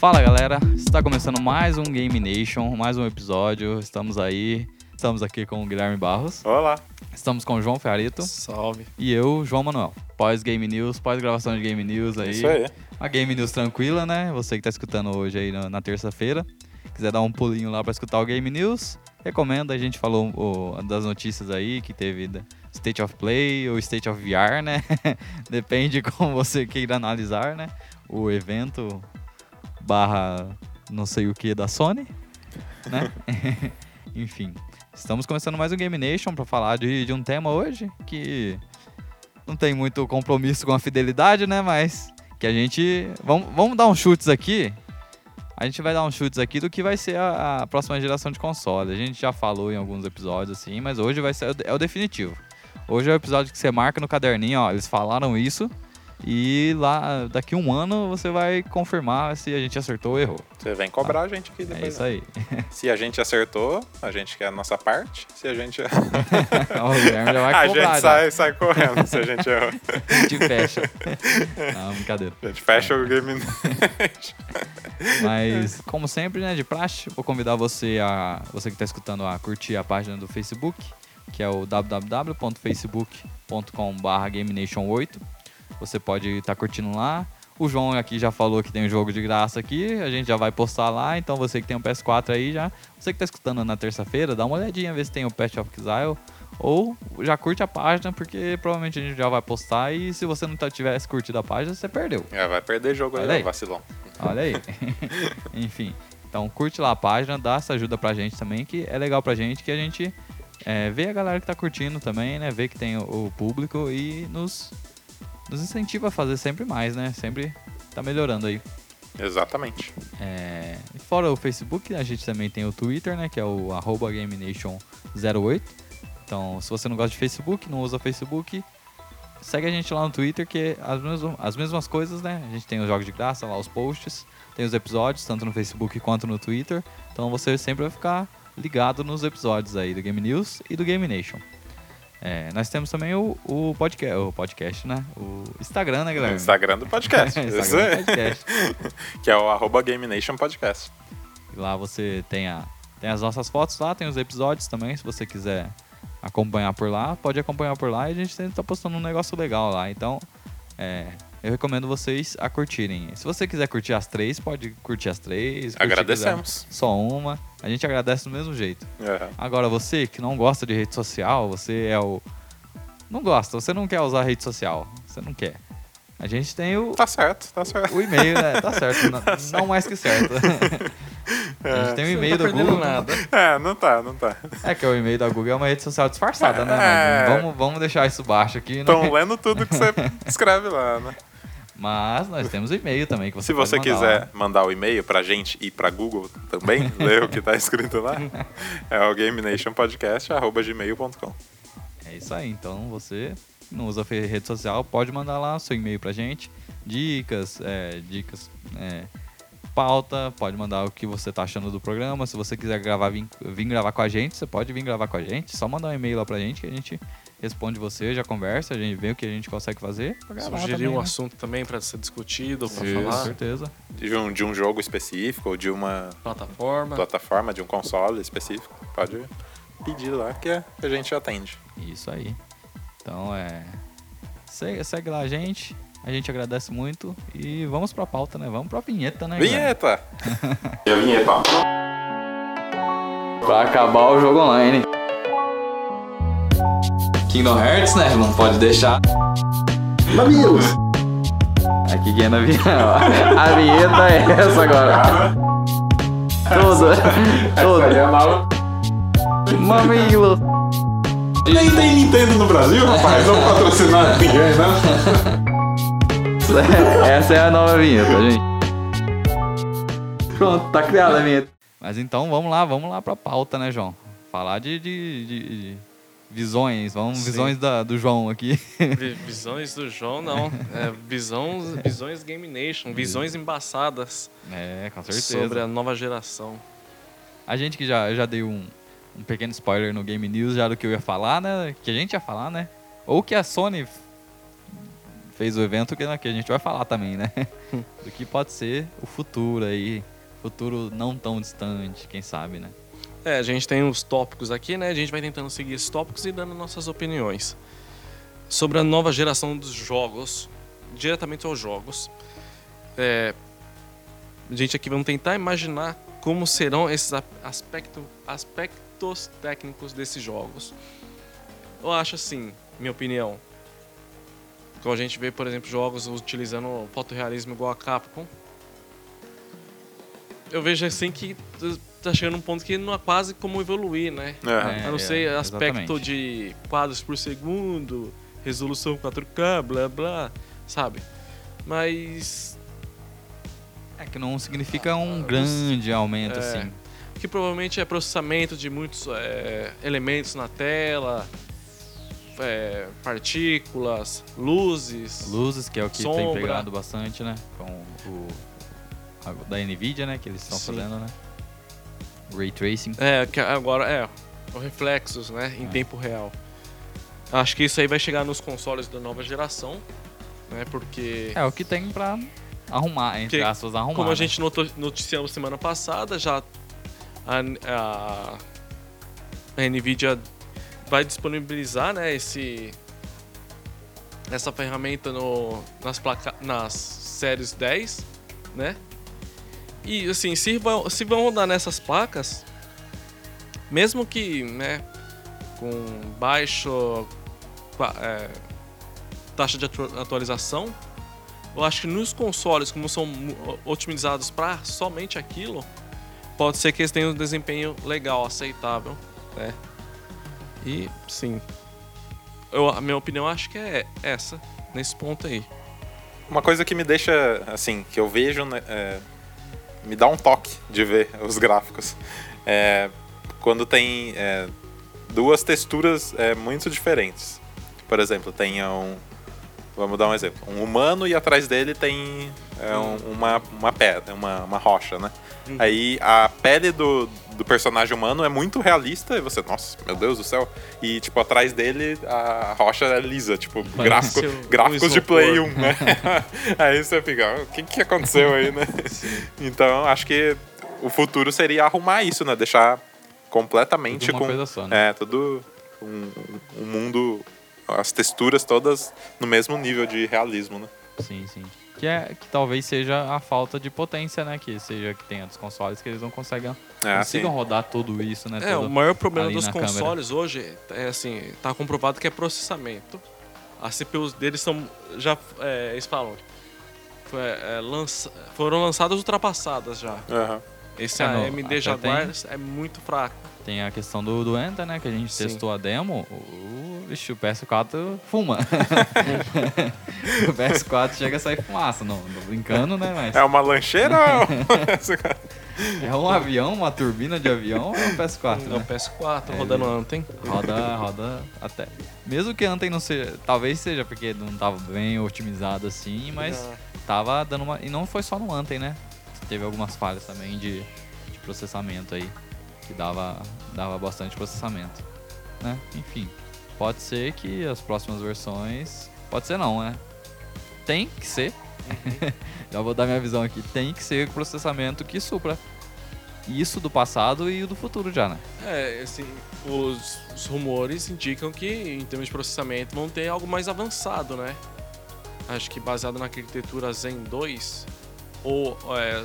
Fala galera, está começando mais um Game Nation, mais um episódio. Estamos aí, estamos aqui com o Guilherme Barros, Olá. estamos com o João Ferrito Salve. e eu, João Manuel. Pós Game News, pós gravação de Game News aí. Isso aí. Uma Game News tranquila, né? Você que tá escutando hoje aí na, na terça-feira, quiser dar um pulinho lá para escutar o Game News, recomendo. A gente falou o, das notícias aí que teve da State of Play ou State of VR, né? Depende como você queira analisar, né? O evento barra não sei o que da Sony, né? Enfim, estamos começando mais um Game Nation para falar de, de um tema hoje que não tem muito compromisso com a fidelidade, né? Mas que a gente. Vamos, vamos dar uns chutes aqui. A gente vai dar uns chutes aqui do que vai ser a, a próxima geração de console. A gente já falou em alguns episódios assim, mas hoje vai ser é o definitivo. Hoje é o episódio que você marca no caderninho, ó. Eles falaram isso. E lá, daqui um ano, você vai confirmar se a gente acertou ou errou. Você vem cobrar a gente aqui É depois. isso aí. Se a gente acertou, a gente quer a nossa parte. Se a gente. o Guilherme já vai a cobrar. gente já. sai, sai correndo se a gente errou. A gente fecha. Não, brincadeira. A gente fecha o game. Mas, como sempre, né, de praxe, vou convidar você a você que está escutando a curtir a página do Facebook, que é o www.facebook.com.br GameNation8. Você pode estar curtindo lá. O João aqui já falou que tem um jogo de graça aqui, a gente já vai postar lá, então você que tem um PS4 aí já, você que está escutando na terça-feira, dá uma olhadinha, ver se tem o Path of Exile, ou já curte a página, porque provavelmente a gente já vai postar e se você não tá- tivesse curtido a página, você perdeu. É, vai perder jogo Olha aí, aí. vacilão. Olha aí. Enfim. Então curte lá a página, dá essa ajuda pra gente também, que é legal pra gente, que a gente é, vê a galera que tá curtindo também, né? Vê que tem o, o público e nos, nos incentiva a fazer sempre mais, né? Sempre tá melhorando aí. Exatamente. É, fora o Facebook, a gente também tem o Twitter, né? Que é o arroba GameNation08. Então, se você não gosta de Facebook, não usa Facebook, segue a gente lá no Twitter, que é as mesmas, as mesmas coisas, né? A gente tem os jogos de graça lá, os posts, tem os episódios, tanto no Facebook quanto no Twitter. Então você sempre vai ficar ligado nos episódios aí do Game News e do Game Nation. É, nós temos também o, o, podcast, o podcast, né? O Instagram, né, galera? Instagram do podcast. Instagram do podcast. Que é o arroba Game Nation Podcast. Lá você tem, a, tem as nossas fotos lá, tem os episódios também, se você quiser acompanhar por lá, pode acompanhar por lá e a gente tá postando um negócio legal lá. Então, é, eu recomendo vocês a curtirem. Se você quiser curtir as três, pode curtir as três. curtir Agradecemos. Só uma. A gente agradece do mesmo jeito. É. Agora, você que não gosta de rede social, você é o. Não gosta, você não quer usar rede social. Você não quer. A gente tem o, Tá certo, tá certo. o e-mail, né? Tá certo. não, não mais que certo. a gente tem o e-mail tá do Google. nada. É, não tá, não tá. É que o e-mail da Google é uma rede social disfarçada, né? É. Mas vamos, vamos deixar isso baixo aqui, né? Estão lendo tudo que você escreve lá, né? Mas nós temos o e-mail também você Se você mandar quiser lá. mandar o e-mail pra gente e pra Google também, ler o que tá escrito lá, é o gamenationpodcast.gmail.com. É isso aí. Então você não usa rede social, pode mandar lá seu e-mail pra gente. Dicas, é, dicas, é, pauta, pode mandar o que você tá achando do programa. Se você quiser gravar, vir, vir gravar com a gente, você pode vir gravar com a gente. Só mandar um e-mail lá pra gente que a gente responde você, já conversa, a gente vê o que a gente consegue fazer. Sugerir também, um né? assunto também pra ser discutido, pra Com falar. certeza. De um, de um jogo específico ou de uma Plataforma. plataforma, de um console específico, pode pedir lá que a gente atende. Isso aí. Então é. Segue, segue lá a gente. A gente agradece muito. E vamos pra pauta, né? Vamos pra vinheta, né? Vinheta! E a vinheta? Pra acabar o jogo online. Kingdom Hearts, né? Não pode deixar. Mamilos! Aqui quem é na vinheta. A vinheta é essa agora. Toda. Toda. Mamilo. Nem tem Nintendo no Brasil, rapaz. Não patrocinar ninguém, né? Essa é a nova vinheta, gente. Pronto, tá criada a vinheta. Mas então vamos lá, vamos lá pra pauta, né, João? Falar de, de- de- de visões, vamos Sim. visões da- do João aqui. Vi- Visões do João, não. É, visões, visões Game Nation. Visões embaçadas É, com certeza. sobre a nova geração. A gente que já, já deu um, um pequeno spoiler no Game News já do que eu ia falar, né? Que a gente ia falar, né? Ou que a Sony fez o evento que, que a gente vai falar também, né? Do que pode ser o futuro aí. Futuro não tão distante, quem sabe, né? É, a gente tem os tópicos aqui, né? A gente vai tentando seguir esses tópicos e dando nossas opiniões. Sobre a nova geração dos jogos, diretamente aos jogos. É, a gente aqui vamos tentar imaginar como serão esses aspecto, aspectos técnicos desses jogos. Eu acho assim, minha opinião. Quando a gente vê, por exemplo, jogos utilizando fotorrealismo igual a Capcom, eu vejo assim que tá chegando um ponto que não há quase como evoluir, né? É. A não ser é, aspecto exatamente. de quadros por segundo, resolução 4K, blá blá, sabe? Mas É que não significa um grande aumento, É. assim. que provavelmente é processamento de muitos é, elementos na tela, é, partículas, luzes. Luzes, que é o que Sombra. tem pegado bastante, né? Com o a- da Nvidia, né? Que eles estão fazendo, né? Ray Tracing. É, que agora é, os reflexos, né, em É. tempo real. Acho que isso aí vai chegar nos consoles da nova geração, né, porque É o que tem pra arrumar, entre Que- aspas, arrumar. como a né? gente notou, noticiamos semana passada, já a, a, a Nvidia vai disponibilizar, né, esse essa ferramenta no, nas placa, nas séries 10, né? E assim, se vão, se vão rodar nessas placas, mesmo que, né, com baixo é, taxa de atu- atualização, eu acho que nos consoles, como são otimizados para somente aquilo, pode ser que eles tenham um desempenho legal, aceitável, né? E sim, eu, a minha opinião acho que é essa nesse ponto aí. Uma coisa que me deixa, assim, que eu vejo, né, é, me dá um toque de ver os gráficos. É, quando tem é, duas texturas é, muito diferentes. Por exemplo, tem um. Vamos dar um exemplo. Um humano e atrás dele tem é, um- uma, uma pedra, uma, uma rocha, né? Aí a pele do, do personagem humano é muito realista e você, nossa, meu Deus do céu. E, tipo, atrás dele a rocha é lisa, tipo, gráfico, o- gráficos o de Play isopor. 1, né? aí você fica, "Ah, o que que aconteceu aí, né? Então, acho que o futuro seria arrumar isso, né? Deixar completamente Tudo uma com... coisa só, né? É, tudo um, um mundo, as texturas todas no mesmo nível de realismo, né? Sim, sim. Que, é, que talvez seja a falta de potência, né? Que seja que tenha dos consoles que eles não conseguem, É, consigam assim, rodar tudo isso, né? É, o maior problema dos na câmera. consoles hoje é assim, tá comprovado que é processamento. As CPUs deles são já é, eles falam foi, é, lança- foram lançadas ultrapassadas já. aham. Esse É, AMD Jaguar tem- é muito fraco. Tem a questão do, do Enter, né? Que a gente Sim. testou a demo. O, vixe, o PS4 fuma. o PS4 chega a sair fumaça. Não, não brincando, né? Mas É uma lancheira ou... é um avião, uma turbina de avião ou é um PS4, É o né? PS4 É, rodando ele-. Roda, roda até. Mesmo que ontem não seja. Talvez seja porque não tava bem otimizado assim, mas Ah, tava dando uma. E não foi só no Anthem, né? Teve algumas falhas também de, de processamento aí. Que dava, dava bastante processamento. Né? Enfim. Pode ser que as próximas versões. Pode ser não, né? Tem que ser. Já vou dar minha visão aqui. Tem que ser o processamento que supra. Isso do passado e o do futuro já, né? É, assim, os, os rumores indicam que em termos de processamento vão ter algo mais avançado, né? Acho que baseado na arquitetura Zen 2 ou é,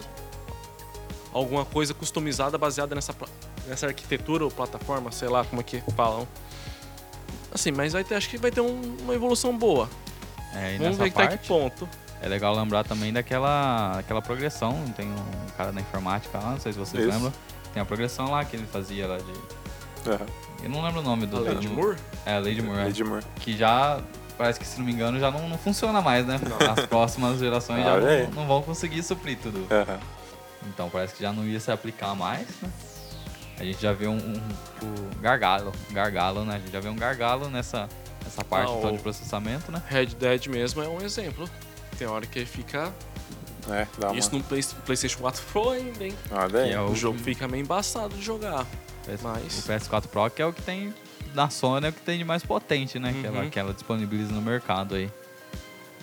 alguma coisa customizada baseada nessa, nessa arquitetura ou plataforma, sei lá como é que falam. Assim, mas vai ter, acho que vai ter um- uma evolução boa. É, e Vamos nessa ver até parte, que ponto. É legal lembrar também daquela aquela progressão. Tem um cara da informática lá, não sei se vocês Isso. lembram. Tem a progressão lá que ele fazia lá de. Eu não lembro o nome do. A Lady Moore? É, Lady Moore. é. Lady Moore. Que já. Parece que, se não me engano, já não, não funciona mais, né? As próximas gerações já Olha aí. não, não vão conseguir suprir tudo. Aham. Então parece que já não ia se aplicar mais, né? A gente já vê um, um- o gargalo, gargalo, né? A gente já vê um gargalo nessa, nessa parte Ah, só o- de processamento, né? Red Dead mesmo é um exemplo. Tem hora que fica. É, dá uma... Isso no Play- PlayStation 4 Pro ainda, hein? Olha aí. Que é O o, jogo fica meio embaçado de jogar. PS mas- o PS4 Pro que é o que tem da Sony, é o que tem de mais potente, né? Que ela, Uhum. que ela disponibiliza no mercado aí.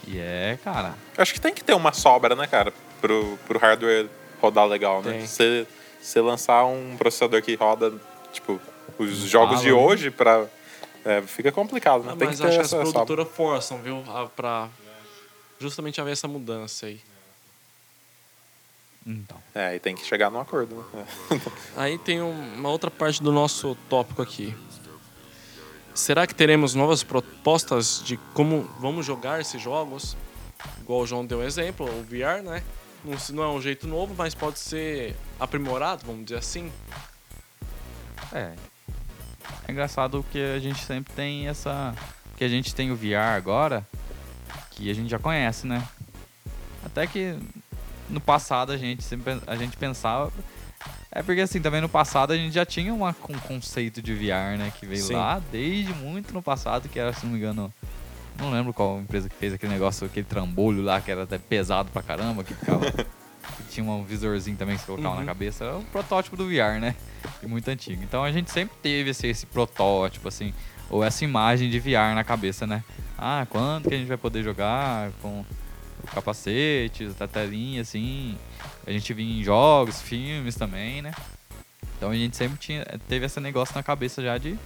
E é, cara. Acho que tem que ter uma sobra, né, cara? Pro, pro hardware rodar legal, né? Tem. Você você lançar um processador que roda, tipo, os jogos de fala, né? hoje pra. é, fica complicado, né? Ah, tem mas que acho que as essa produtoras forçam, viu? Pra justamente haver essa mudança aí. Então. É, e tem que chegar num acordo, né? Aí tem um- uma outra parte do nosso tópico aqui. Será que teremos novas propostas de como vamos jogar esses jogos? Igual o João deu um exemplo, o VR, né? Não, se- não é um jeito novo, mas pode ser aprimorado, vamos dizer assim. É. É engraçado que a gente sempre tem essa. Que a gente tem o VR agora, que a gente já conhece, né? Até que no passado a gente sempre a gente pensava. É porque assim, também no passado a gente já tinha uma, um conceito de VR, né? Que veio Sim. lá desde muito no passado, que era, se não me engano. Não lembro qual empresa que fez aquele negócio, aquele trambolho lá, que era até pesado pra caramba, que ficava. que tinha um visorzinho também que você colocava Uhum. na cabeça. Era um protótipo do VR, né? E muito antigo. Então a gente sempre teve esse, esse protótipo, assim, ou essa imagem de VR na cabeça, né? Ah, quando que a gente vai poder jogar com o capacete, a telinha, assim. A gente via em jogos, filmes também, né? Então a gente sempre tinha, teve esse negócio na cabeça já de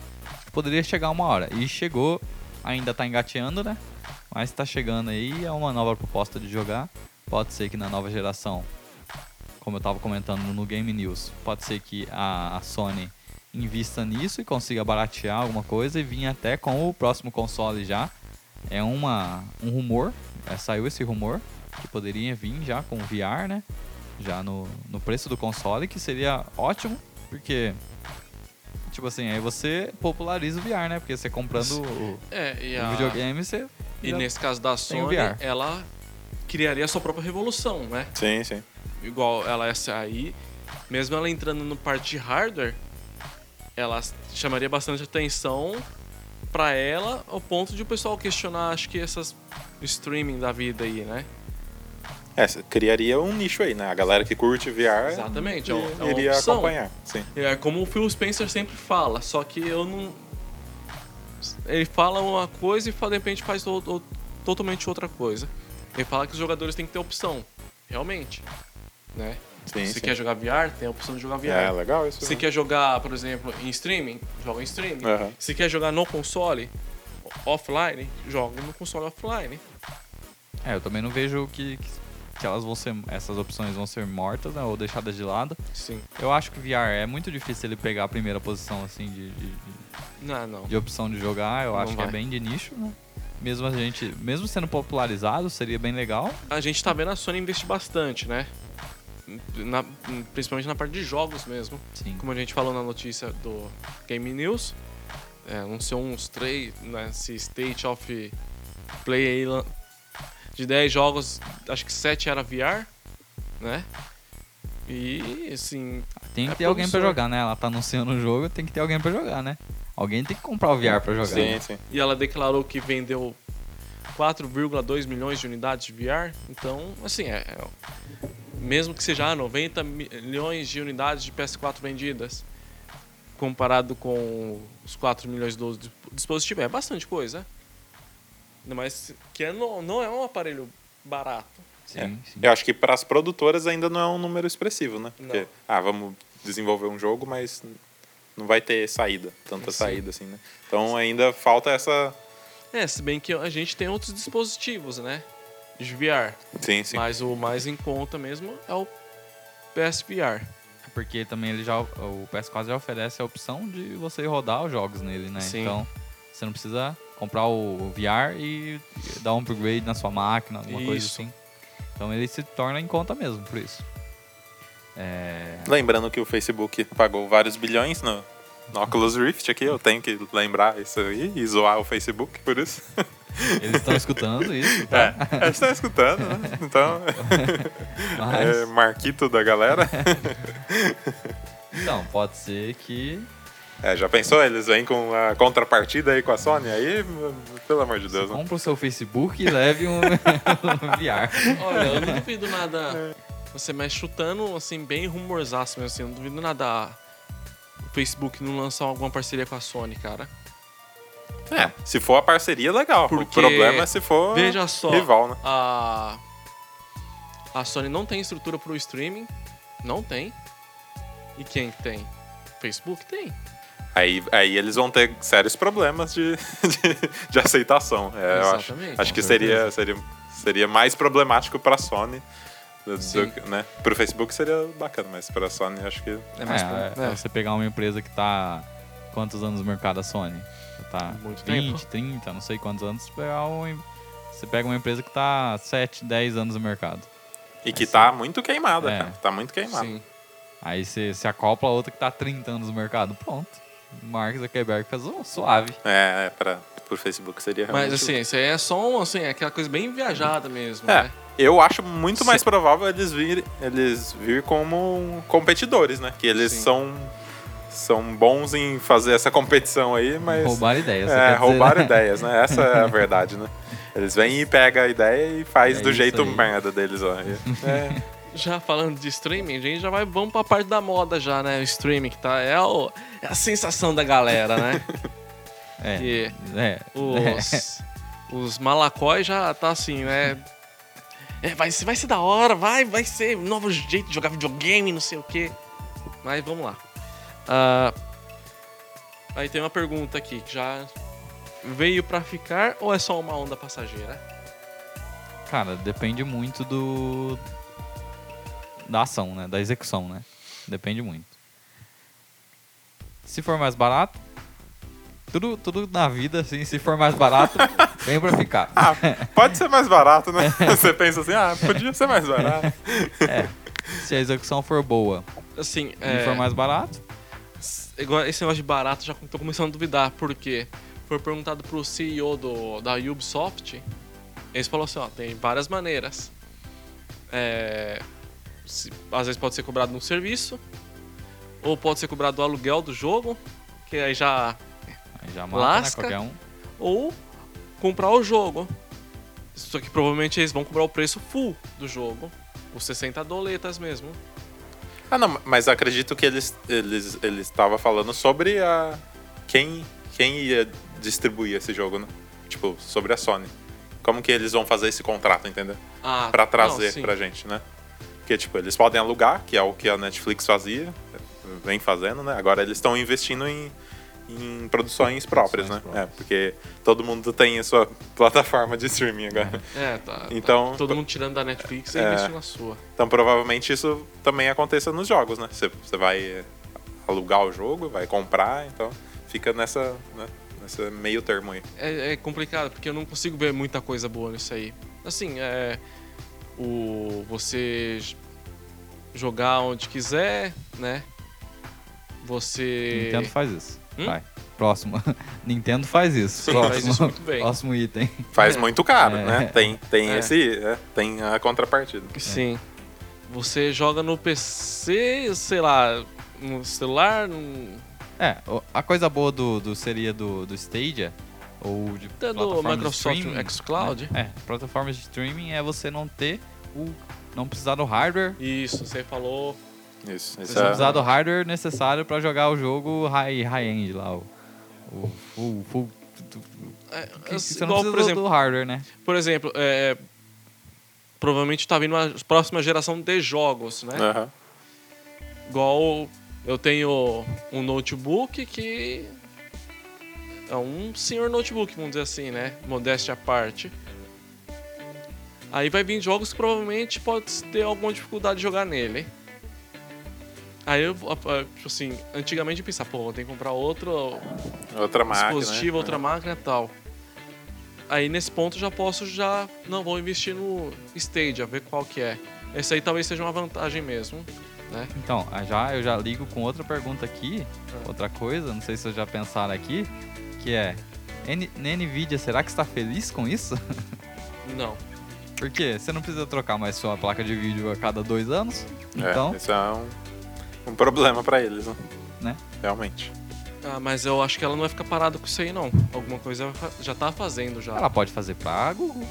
que poderia chegar uma hora. E chegou, ainda tá engateando, né? Mas tá chegando aí, é uma nova proposta de jogar. Pode ser que na nova geração, como eu tava comentando no Game News, pode ser que a, a Sony invista nisso e consiga baratear alguma coisa e vir até com o próximo console já. É uma, um rumor, é, saiu esse rumor que poderia vir já com VR, né? Já no, no preço do console, que seria ótimo, porque tipo assim, aí você populariza o VR, né? Porque você comprando o, É, e, o a, videogame, você e já- nesse caso da Sony, VR. ela criaria a sua própria revolução, né? Sim, sim. igual ela essa aí, mesmo ela entrando no parte de hardware, ela chamaria bastante atenção pra ela, ao ponto de o pessoal questionar, acho que essas streaming da vida aí, né? É, criaria um nicho aí, né? A galera que curte VR Exatamente, é uma- é uma iria opção. acompanhar. Sim. É como o Phil Spencer sempre fala, só que eu não. Ele fala uma coisa e de repente faz o- o- totalmente outra coisa. Ele fala que os jogadores têm que ter opção, realmente, né? Sim, Se sim. quer jogar VR, tem a opção de jogar VR. É, legal isso. Se né? quer jogar, por exemplo, em streaming, joga em streaming. Aham. Se quer jogar no console, offline, joga no console offline. É, eu também não vejo que, que, que elas vão ser, essas opções vão ser mortas, né, ou deixadas de lado. Sim. Eu acho que VR é muito difícil ele pegar a primeira posição, assim, de, de, de- Não, não. de opção de jogar. Eu Não acho que é vai. bem de nicho, né? Mesmo a gente, mesmo sendo popularizado, seria bem legal. A gente tá vendo a Sony investir bastante, né? Na- principalmente na parte de jogos mesmo. Sim. Como a gente falou na notícia do Game News, é, anunciou uns três, né, esse State of Play de 10 jogos, acho que 7 era VR, né? E, assim, Tem que É ter alguém pra promissor. jogar, né? Ela tá anunciando o jogo, tem que ter alguém pra jogar, né? Alguém tem que comprar o VR pra jogar. Sim, né? sim. E ela declarou que vendeu 4,2 milhões de unidades de VR. Então, assim, é, é- mesmo que seja ah, 90 milhões de unidades de PS4 vendidas, comparado com os 4 milhões do dis- dispositivo, é bastante coisa. Mais que é no- não é um aparelho barato. Sim, É. sim. Eu acho que para as produtoras ainda não é um número expressivo, né? Não. Porque, ah, vamos desenvolver um jogo, mas não vai ter saída, tanta Sim. saída assim, né? Então ainda falta essa. É, se bem que a gente tem outros dispositivos, né? De VR. Sim, sim. Mas o mais em conta mesmo é o PSVR. Porque também ele já, o PS4 já oferece a opção de você rodar os jogos nele, né? Sim. Então, você não precisa comprar o VR e dar um upgrade na sua máquina, alguma coisa Isso. assim. Então ele se torna em conta mesmo, por isso. É... Lembrando que o Facebook pagou vários bilhões no, no Oculus Rift aqui, eu tenho que lembrar isso aí e zoar o Facebook por isso. Eles estão escutando isso, tá? É, eles estão escutando, né? Então, Mas, é Marquito da galera. então, pode ser que É, já pensou? Eles vêm com a contrapartida aí com a Sony? Aí, pelo amor de Deus, né? compra o seu Facebook e leve um, um VR. Olha, eu não duvido nada. Você mexe chutando, assim, bem rumorzaço mesmo, assim. Eu não duvido nada o Facebook não lançar alguma parceria com a Sony, cara. É, se for a parceria, legal. Porque o problema é se for Veja só, rival, né? a a Sony não tem estrutura pro streaming, não tem. E quem tem? Facebook tem. Aí, aí eles vão ter sérios problemas de, de, de aceitação. É, eu acho, acho que seria, seria, seria mais problemático pra Sony. Do, né? Pro Facebook seria bacana, mas pra Sony acho que. É mais é, é, é. você pegar uma empresa que tá. Quantos anos no mercado a Sony? Tá Muito 20, tempo. 30, não sei quantos anos. Você, pegar um- você pega uma empresa que tá 7, 10 anos no mercado. E que tá muito queimada, É. cara. Tá muito queimada. Sim. Aí você se acopla a outra que tá 30 anos no mercado. Pronto. Mark Zuckerberg fez um suave. É, é pra, pro Facebook seria realmente. Mas assim, isso aí é só um, assim, é aquela coisa bem viajada mesmo, É, né? eu acho muito mais provável eles vir, eles vir como competidores, né? Que eles Sim. são, são bons em fazer essa competição aí, mas. Roubar ideias. É, quer dizer, roubar né? ideias, né? Essa é a verdade, né? Eles vêm e pegam a ideia e faz É do jeito aí. merda deles, ó. É, Já falando de streaming, a gente já vai, vamos pra parte da moda já, né? O streaming, que tá, é, o- é a sensação da galera, né? É. E É. os, os malacóis já tá assim, né? É, vai, ser- vai ser da hora, vai, vai ser um novo jeito de jogar videogame, não sei o quê. Mas vamos lá. Ah, aí tem uma pergunta aqui que já veio pra ficar ou é só uma onda passageira? Cara, depende muito do. Da ação, né? Da execução, né? Depende muito. Se for mais barato. Tudo, tudo na vida, assim, se for mais barato, vem pra ficar. Ah, pode ser mais barato, né? Você pensa assim, ah, podia ser mais barato. Se a execução for boa Assim, e é, for mais barato, igual esse negócio de barato, já tô começando a duvidar, porque foi perguntado pro CEO do, da Ubisoft, eles falou assim, ó, tem várias maneiras. É, às vezes pode ser cobrado no serviço, ou pode ser cobrado do aluguel do jogo, que aí já... aí já mata, Lasca. né? Qualquer um. Ou comprar o jogo. Só que provavelmente eles vão cobrar o preço full do jogo, os 60 doletas mesmo. Ah, não, mas acredito que eles eles eles estavam falando sobre a quem quem ia distribuir esse jogo, né? Tipo, sobre a Sony. Como que eles vão fazer esse contrato, entendeu? Ah, Pra não, trazer sim. pra gente, né? Porque, tipo, eles podem alugar, que é o que a Netflix fazia, vem fazendo, né? Agora eles estão investindo em, em produções próprias, né? Produções É, porque todo mundo tem a sua plataforma de streaming agora. É, tá. Então- tá todo mundo tirando da Netflix e É. investindo na sua. Então provavelmente isso também aconteça nos jogos, né? Você, você vai alugar o jogo, vai comprar, então fica nessa, né? nessa meio termo aí. É, é complicado, porque eu não consigo ver muita coisa boa nisso aí. Assim, é. O. Você jogar onde quiser, né? Você. Nintendo faz isso. Hum? Vai. Próximo. Nintendo faz isso. Sim, Próximo. faz isso muito bem. Próximo item. Faz É. muito caro, É. né? Tem, tem É. esse. é, tem a contrapartida. Sim. Você joga no PC, sei lá, no celular, no, É, o- a coisa boa do, do seria do, do Stadia, ou de até do plataformas de Microsoft streaming, xCloud. né? É, plataformas de streaming é você não ter o... Não precisar do hardware. Isso, você falou. Isso. Você Isso não é, precisar do hardware necessário pra jogar o jogo high- high-end lá. O, o full... full É, que- assim, você não precisa por do- exemplo, do hardware, né? por exemplo, é, provavelmente tá vindo uma próxima geração de jogos, né? aham. Igual eu tenho um notebook que é um senhor notebook, vamos dizer assim, né? Modéstia à parte. Aí vai vir jogos que provavelmente pode ter alguma dificuldade de jogar nele. Aí eu, tipo assim, antigamente eu pensava, pô, vou ter que comprar outro Outra máquina. dispositivo, né? outra máquina e tal. Aí nesse ponto eu já posso já, não, vou investir no Stadia, ver qual que é. Esse aí talvez seja uma vantagem mesmo, né? Então, já, eu já ligo com outra pergunta aqui, Ah. outra coisa, não sei se vocês já pensaram aqui, que é, N, na NVIDIA, será que está feliz com isso? Não. Por quê? Você não precisa trocar mais sua placa de vídeo a cada dois anos, É, então, isso é um, um problema pra eles, né? Né? Realmente. Ah, mas eu acho que ela não vai ficar parada com isso aí, não. Alguma coisa já tá fazendo já. ela pode fazer pra Google,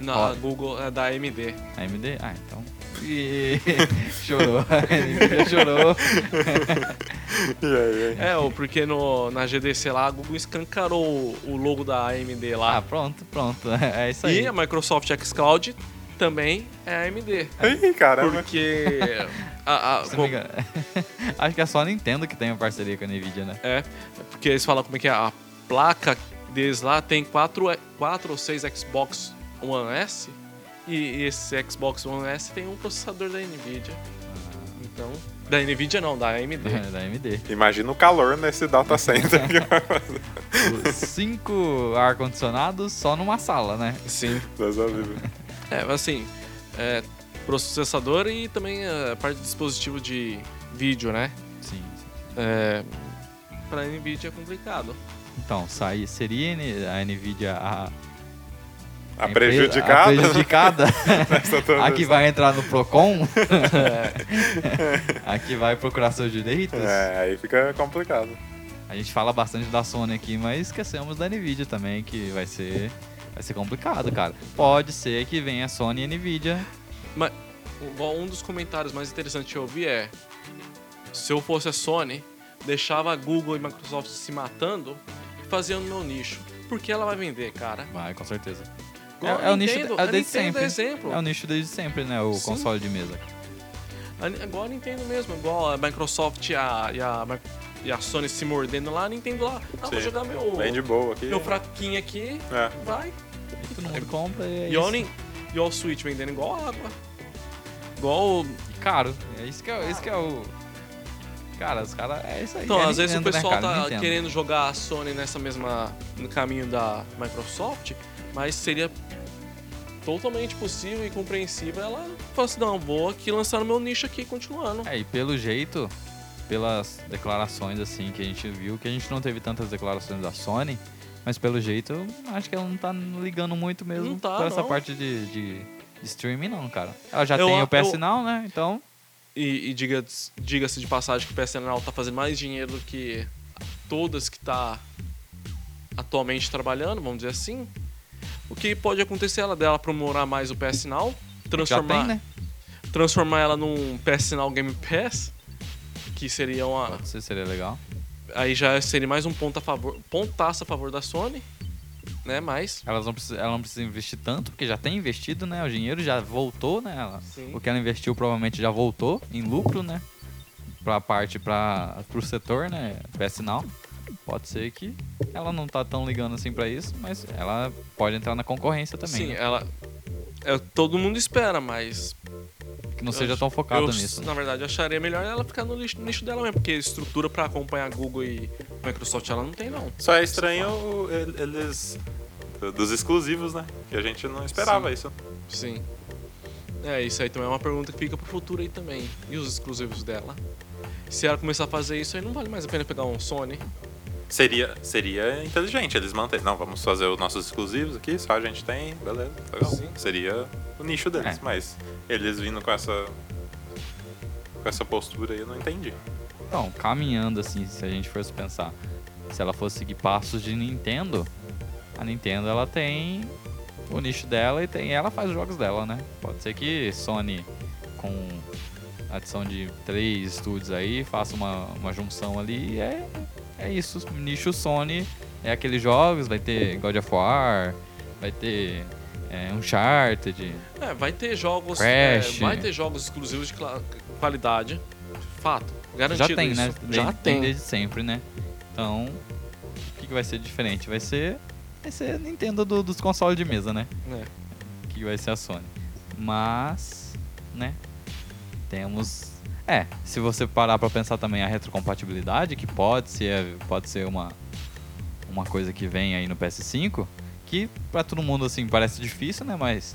Na Ó. Google, é da AMD. AMD, ah, então, E chorou. Chorou. É, ou porque no, na GDC lá, a Google escancarou o- logo da AMD lá. Ah, pronto, pronto. É isso aí. e a Microsoft xCloud também é AMD. Ih, caramba. Porque. a- a-. Acho que é só a Nintendo que tem uma parceria com a Nvidia, né? é, porque eles falam como é que é a placa deles lá tem quatro, quatro ou seis Xbox One S. E, esse Xbox One S tem um processador da Nvidia. Então. Da Nvidia não, da AMD. da AMD. Imagina o calor nesse data center. Os Cinco ar-condicionados só numa sala, né? Sim. É, assim, é, processador e também a parte de dispositivo de vídeo, né? Sim. sim. É, pra NVIDIA é complicado. Então, sai, seria a Nvidia a, A empresa- prejudicada. a prejudicada? A que vai entrar no Procon? a que vai procurar seus direitos? É, aí fica complicado. A gente fala bastante da Sony aqui, mas esquecemos da Nvidia também, que vai ser, vai ser complicado, cara. Pode ser que venha Sony e Nvidia. Mas um dos comentários mais interessantes que eu vi é: se eu fosse a Sony, deixava a Google e Microsoft se matando e fazia no meu nicho. Porque ela vai vender, cara. Vai, com certeza. Igual É, é o nicho Nintendo, é desde Nintendo sempre. é exemplo. É o nicho desde sempre, né? O Sim. console de mesa. Igual a Nintendo mesmo, igual a Microsoft e a, e a, e a Sony se mordendo lá, a Nintendo lá. Ah, vou Sim. jogar meu, Bem de boa aqui. meu fraquinho aqui, É. vai. E todo mundo compra e é E isso. e o Switch vendendo igual água. Igual. Caro. É isso que é, isso que é o... Cara, os caras... É isso aí. Então, é às vezes o Nintendo, né, pessoal cara? tá Nintendo. querendo jogar a Sony nessa mesma. no caminho da Microsoft, mas seria totalmente possível e compreensível ela falar assim, não, vou aqui lançar no meu nicho aqui continuando. É, e pelo jeito, pelas declarações assim que a gente viu, que a gente não teve tantas declarações da Sony, mas pelo jeito, eu acho que ela não tá ligando muito mesmo Não tá, por essa não. parte de, de, de streaming, não, cara. Ela já Eu- tem o PS eu- Now, né? Então, E, e diga- diga-se de passagem que o PSNL tá fazendo mais dinheiro do que todas que tá atualmente trabalhando, vamos dizer assim. O que pode acontecer ela dela aprimorar mais o PS Now, transformar, tem, né? transformar ela num PS Now Game Pass, que seria uma Pode ser, seria legal. aí já seria mais um ponto a favor, pontaço a favor da Sony, né? Mas Elas não precisam, ela não precisa investir tanto, porque já tem investido, né? O dinheiro já voltou, né? Ela- Sim. o que ela investiu provavelmente já voltou em lucro, né? Pra parte, para pro setor, né? PS Now. Pode ser que ela não tá tão ligando assim pra isso, mas ela pode entrar na concorrência também. sim, né? ela é, todo mundo espera, mas Que não eu- seja tão focada eu, nisso. né? Na verdade, eu acharia melhor ela ficar no nicho, nicho dela mesmo, porque estrutura pra acompanhar Google e Microsoft ela não tem não. Só é estranho eles. Dos exclusivos, né? Que a gente não esperava Sim. isso. Sim. É, isso aí também é uma pergunta que fica pro futuro aí também. E os exclusivos dela? Se ela começar a fazer isso aí, não vale mais a pena pegar um Sony. Seria, seria inteligente eles manterem. Não, vamos fazer os nossos exclusivos aqui, só a gente tem, beleza, legal. Sim. Seria o nicho deles, É. mas eles vindo com essa. com essa postura aí, eu não entendi. Então, caminhando assim, se a gente fosse pensar, se ela fosse seguir passos de Nintendo, a Nintendo ela tem o nicho dela e tem ela faz os jogos dela, né? Pode ser que Sony com a adição de três estúdios aí faça uma, uma junção ali e é, é isso. Nicho Sony é aqueles jogos, vai ter God of War, vai ter é, Uncharted, É, vai ter jogos. Crash. é, vai ter jogos exclusivos de qualidade. Fato. Garantido já tem, isso. né? Já Desde- tem. desde sempre, né? Então, o que, que vai ser diferente? Vai ser, vai ser Nintendo do- dos consoles de mesa, né? É. Que vai ser a Sony. Mas, né? Temos. É, se você parar pra pensar também a retrocompatibilidade, que pode ser, pode ser uma, uma coisa que vem aí no PS5, que pra todo mundo assim parece difícil, né? Mas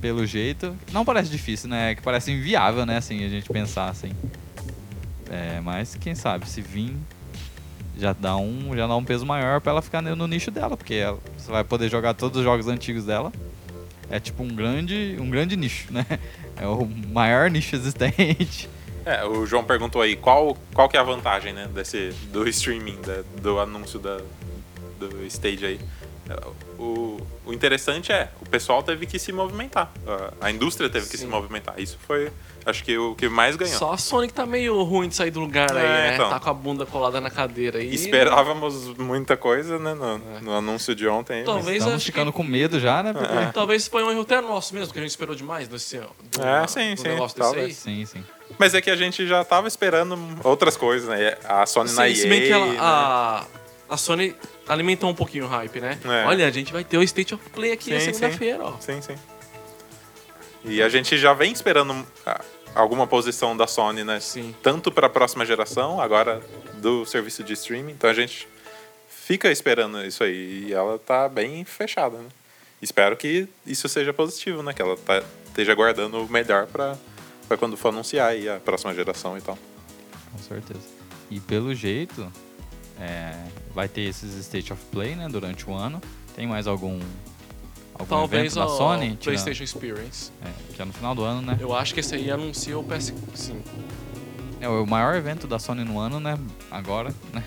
pelo jeito, não parece difícil, né? É que parece inviável, né? Assim, a gente pensar assim. É, mas quem sabe se vir já dá um, já dá um peso maior pra ela ficar no no nicho dela, porque ela- você vai poder jogar todos os jogos antigos dela. É tipo um grande, um grande nicho, né? É o maior nicho existente. É, o João perguntou aí qual, qual que é a vantagem, né, desse, do streaming, da- do anúncio da, do stage aí. O, o interessante é, o pessoal teve que se movimentar. A, indústria teve que Sim. se movimentar. Isso foi, acho que o que mais ganhou. Só a Sony que tá meio ruim de sair do lugar aí, É, né? então. Tá com a bunda colada na cadeira aí. Esperávamos muita coisa, né, no, no anúncio de ontem. mas- Talvez Estamos ficando que- com medo já, né? Porque... É. Talvez foi um erro até nosso mesmo, que a gente esperou demais desse do, É, sim, do sim, negócio desse aí. talvez. Sim, sim. Mas é que a gente já tava esperando outras coisas, né? A Sony na Sim, EA, se bem que ela- né? a, a Sony alimentou um pouquinho o hype, né? É. Olha, a gente vai ter o State of Play aqui na Sim, sim. segunda-feira, ó. Sim, sim. E a gente já vem esperando ah, alguma posição da Sony, né? Sim. Tanto para a próxima geração, agora do serviço de streaming. Então a gente fica esperando isso aí. E ela tá bem fechada, né? Espero que isso seja positivo, né? Que ela tá, esteja guardando o melhor para quando for anunciar aí a próxima geração e tal. Com certeza. E pelo jeito, é, vai ter esses State of Play, né, durante o ano. Tem mais algum, algum Talvez evento da Sony? tirando- PlayStation Experience. é, que é no final do ano, né? Eu acho que esse aí anuncia o PS5. É o maior evento da Sony no ano, né? Agora, né?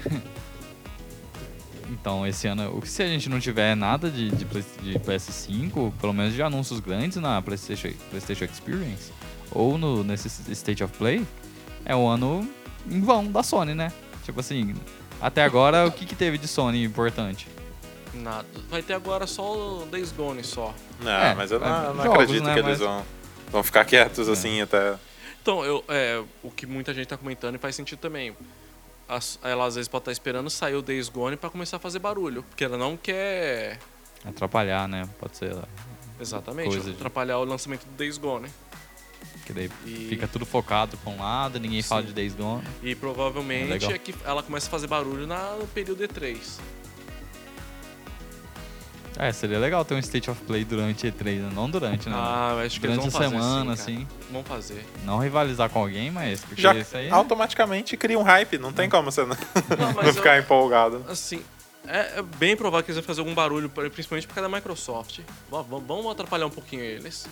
Então, esse ano, o que se a gente não tiver nada de, de, de PS5, pelo menos de anúncios grandes na PlayStation, PlayStation Experience, ou no, nesse State of Play, é um ano em vão da Sony, né? Tipo assim, até agora, o que, que teve de Sony importante? Nada. Vai ter agora só o Days Gone só. Não, É, mas eu não, é, não jogos, acredito né, que eles mas- vão, vão ficar quietos assim até. Então, eu, é, o que muita gente tá comentando e faz sentido também. As- ela às vezes pode estar esperando sair o Days Gone pra começar a fazer barulho. Porque ela não quer Atrapalhar, né? Pode ser, exatamente Coisa de- atrapalhar o lançamento do Days Gone. Que daí E- fica tudo focado pra um lado, ninguém fala Sim. de Days Gone. E É provavelmente legal. é que ela começa a fazer barulho na, no período E3. É, seria legal ter um State of Play durante E3, né? não durante, né? Ah, acho que durante eles a vão fazer semana, sim, cara. assim. Vão fazer. Não rivalizar com alguém, mas porque Já isso aí é- automaticamente cria um hype, não tem como você não, Não, não ficar eu- empolgado. Assim, é, é bem provável que eles vão fazer algum barulho, principalmente por causa da Microsoft. Vamos atrapalhar um pouquinho eles.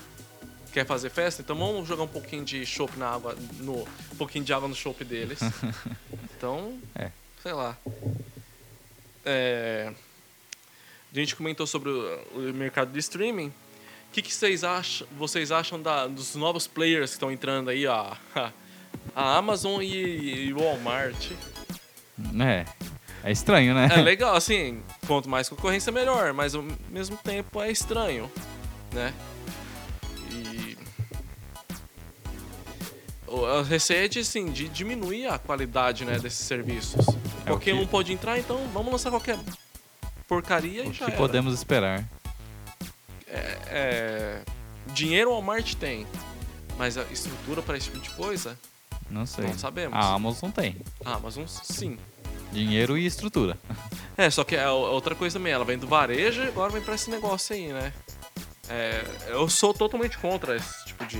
Quer fazer festa? Então vamos jogar um pouquinho de chopp na água, no, um pouquinho de água no chopp deles. Então, É. sei lá. É, a gente comentou sobre o, o mercado de streaming. O que, que vocês acham, vocês acham da- dos novos players que estão entrando aí? A, a Amazon e, e o Walmart. É. É estranho, né? É legal, assim, quanto mais concorrência, melhor, mas ao mesmo tempo é estranho, né? O a receio é de, assim, de diminuir a qualidade né, desses serviços. É o Qualquer que- um pode entrar, então vamos lançar qualquer porcaria e O já que era. podemos esperar? É, dinheiro o Walmart tem, mas a estrutura para esse tipo de coisa, Não sei. não sabemos. A Amazon tem. A Amazon, sim. Dinheiro e estrutura. É, só que é o- outra coisa também, ela vem do varejo e agora vem pra esse negócio aí, né? É, eu sou totalmente contra esse tipo de.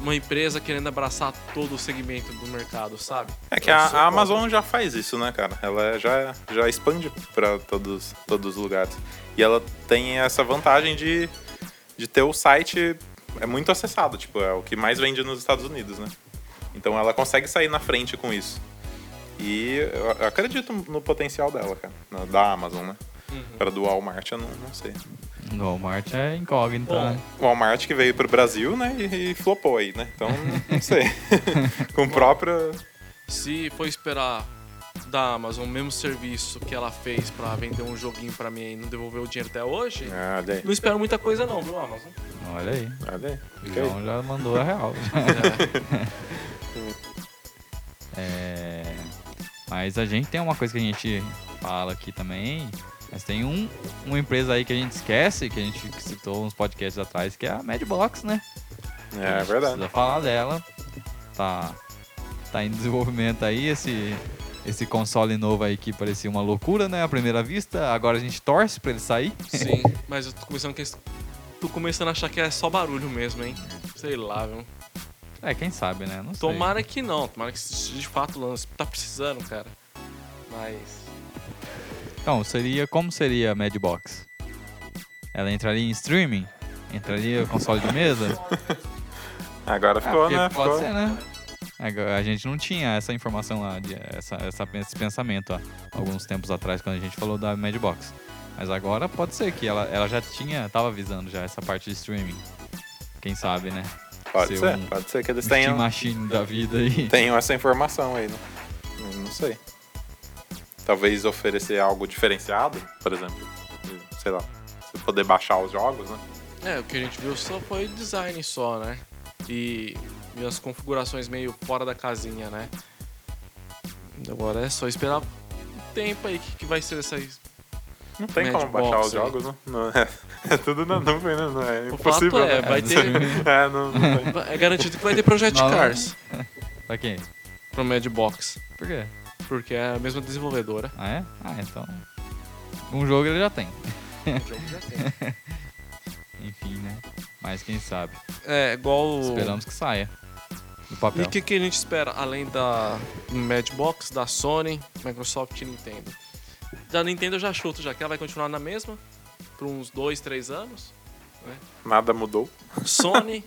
Uma empresa querendo abraçar todo o segmento do mercado, sabe? É que a, a. Amazon já faz isso, né, cara? Ela já, já expande pra todos, todos os lugares. E ela tem essa vantagem de, de ter o site é muito acessado, tipo, é o que mais vende nos Estados Unidos, né? Então ela consegue sair na frente com isso. E eu acredito no potencial dela, cara, da Amazon, né? Uhum. Pra do Walmart eu não, não sei. Walmart é incógnita, Bom, né? O Walmart que veio pro Brasil, né, e, e flopou aí, né? Então, não sei. com o próprio... Se for esperar da Amazon o mesmo serviço que ela fez pra vender um joguinho pra mim e não devolver o dinheiro até hoje, Ah, não espero muita coisa não, viu, Amazon? Olha aí. olha aí. O. João já mandou a real. É. É, Mas a gente tem uma coisa que a gente fala aqui também. Mas tem um, uma empresa aí que a gente esquece, que a gente citou uns podcasts atrás, que é a Madbox, né? É gente verdade. Precisa falar dela. Tá, tá em desenvolvimento aí esse, esse console novo aí que parecia uma loucura, né? À primeira vista. Agora a gente torce pra ele sair. Sim, mas eu tô começando, que... tô começando a achar que é só barulho mesmo, hein? Sei lá, viu? É, quem sabe, né? Não sei. Tomara que não, tomara que de fato lance. Tá precisando, cara. Mas. Então, seria como seria a Madbox? Ela entraria em streaming? Entraria console de mesa? Agora Ah, ficou, porque né? pode Ficou. ser, né? A gente não tinha essa informação lá, de- essa, essa, esse pensamento há alguns tempos atrás, quando a gente falou da Madbox. Mas agora pode ser que ela, ela já tinha, tava avisando já essa parte de streaming. Quem sabe, né? Pode Ser ser, um- pode ser que eles Steam tenham, Machine da vida aí. tenham essa informação aí, né? Não sei. Talvez oferecer algo diferenciado, por exemplo. Sei lá. Você poder baixar os jogos, né? É, o que a gente viu só foi design só, né? E, e as configurações meio fora da casinha, né? Agora é só esperar o tempo aí que, que vai ser essa. Não tem como baixar os jogos, né? Não, é, é tudo na nuvem, né? Não é O impossível. fato é, né? vai ter. É, não, não. É garantido que vai ter Project. Cars Pra quem? pro Madbox. Por quê? Porque é a mesma desenvolvedora. Ah, é? Ah, então. Um jogo ele já tem. O jogo já tem. Enfim, né? Mas quem sabe. É, igual. o- Esperamos que saia. Do E papel. o que, que a gente espera além da Madbox, da Sony, Microsoft e Nintendo? Da Nintendo eu já chuto já que ela vai continuar na mesma por uns dois, três anos. Nada mudou. Sony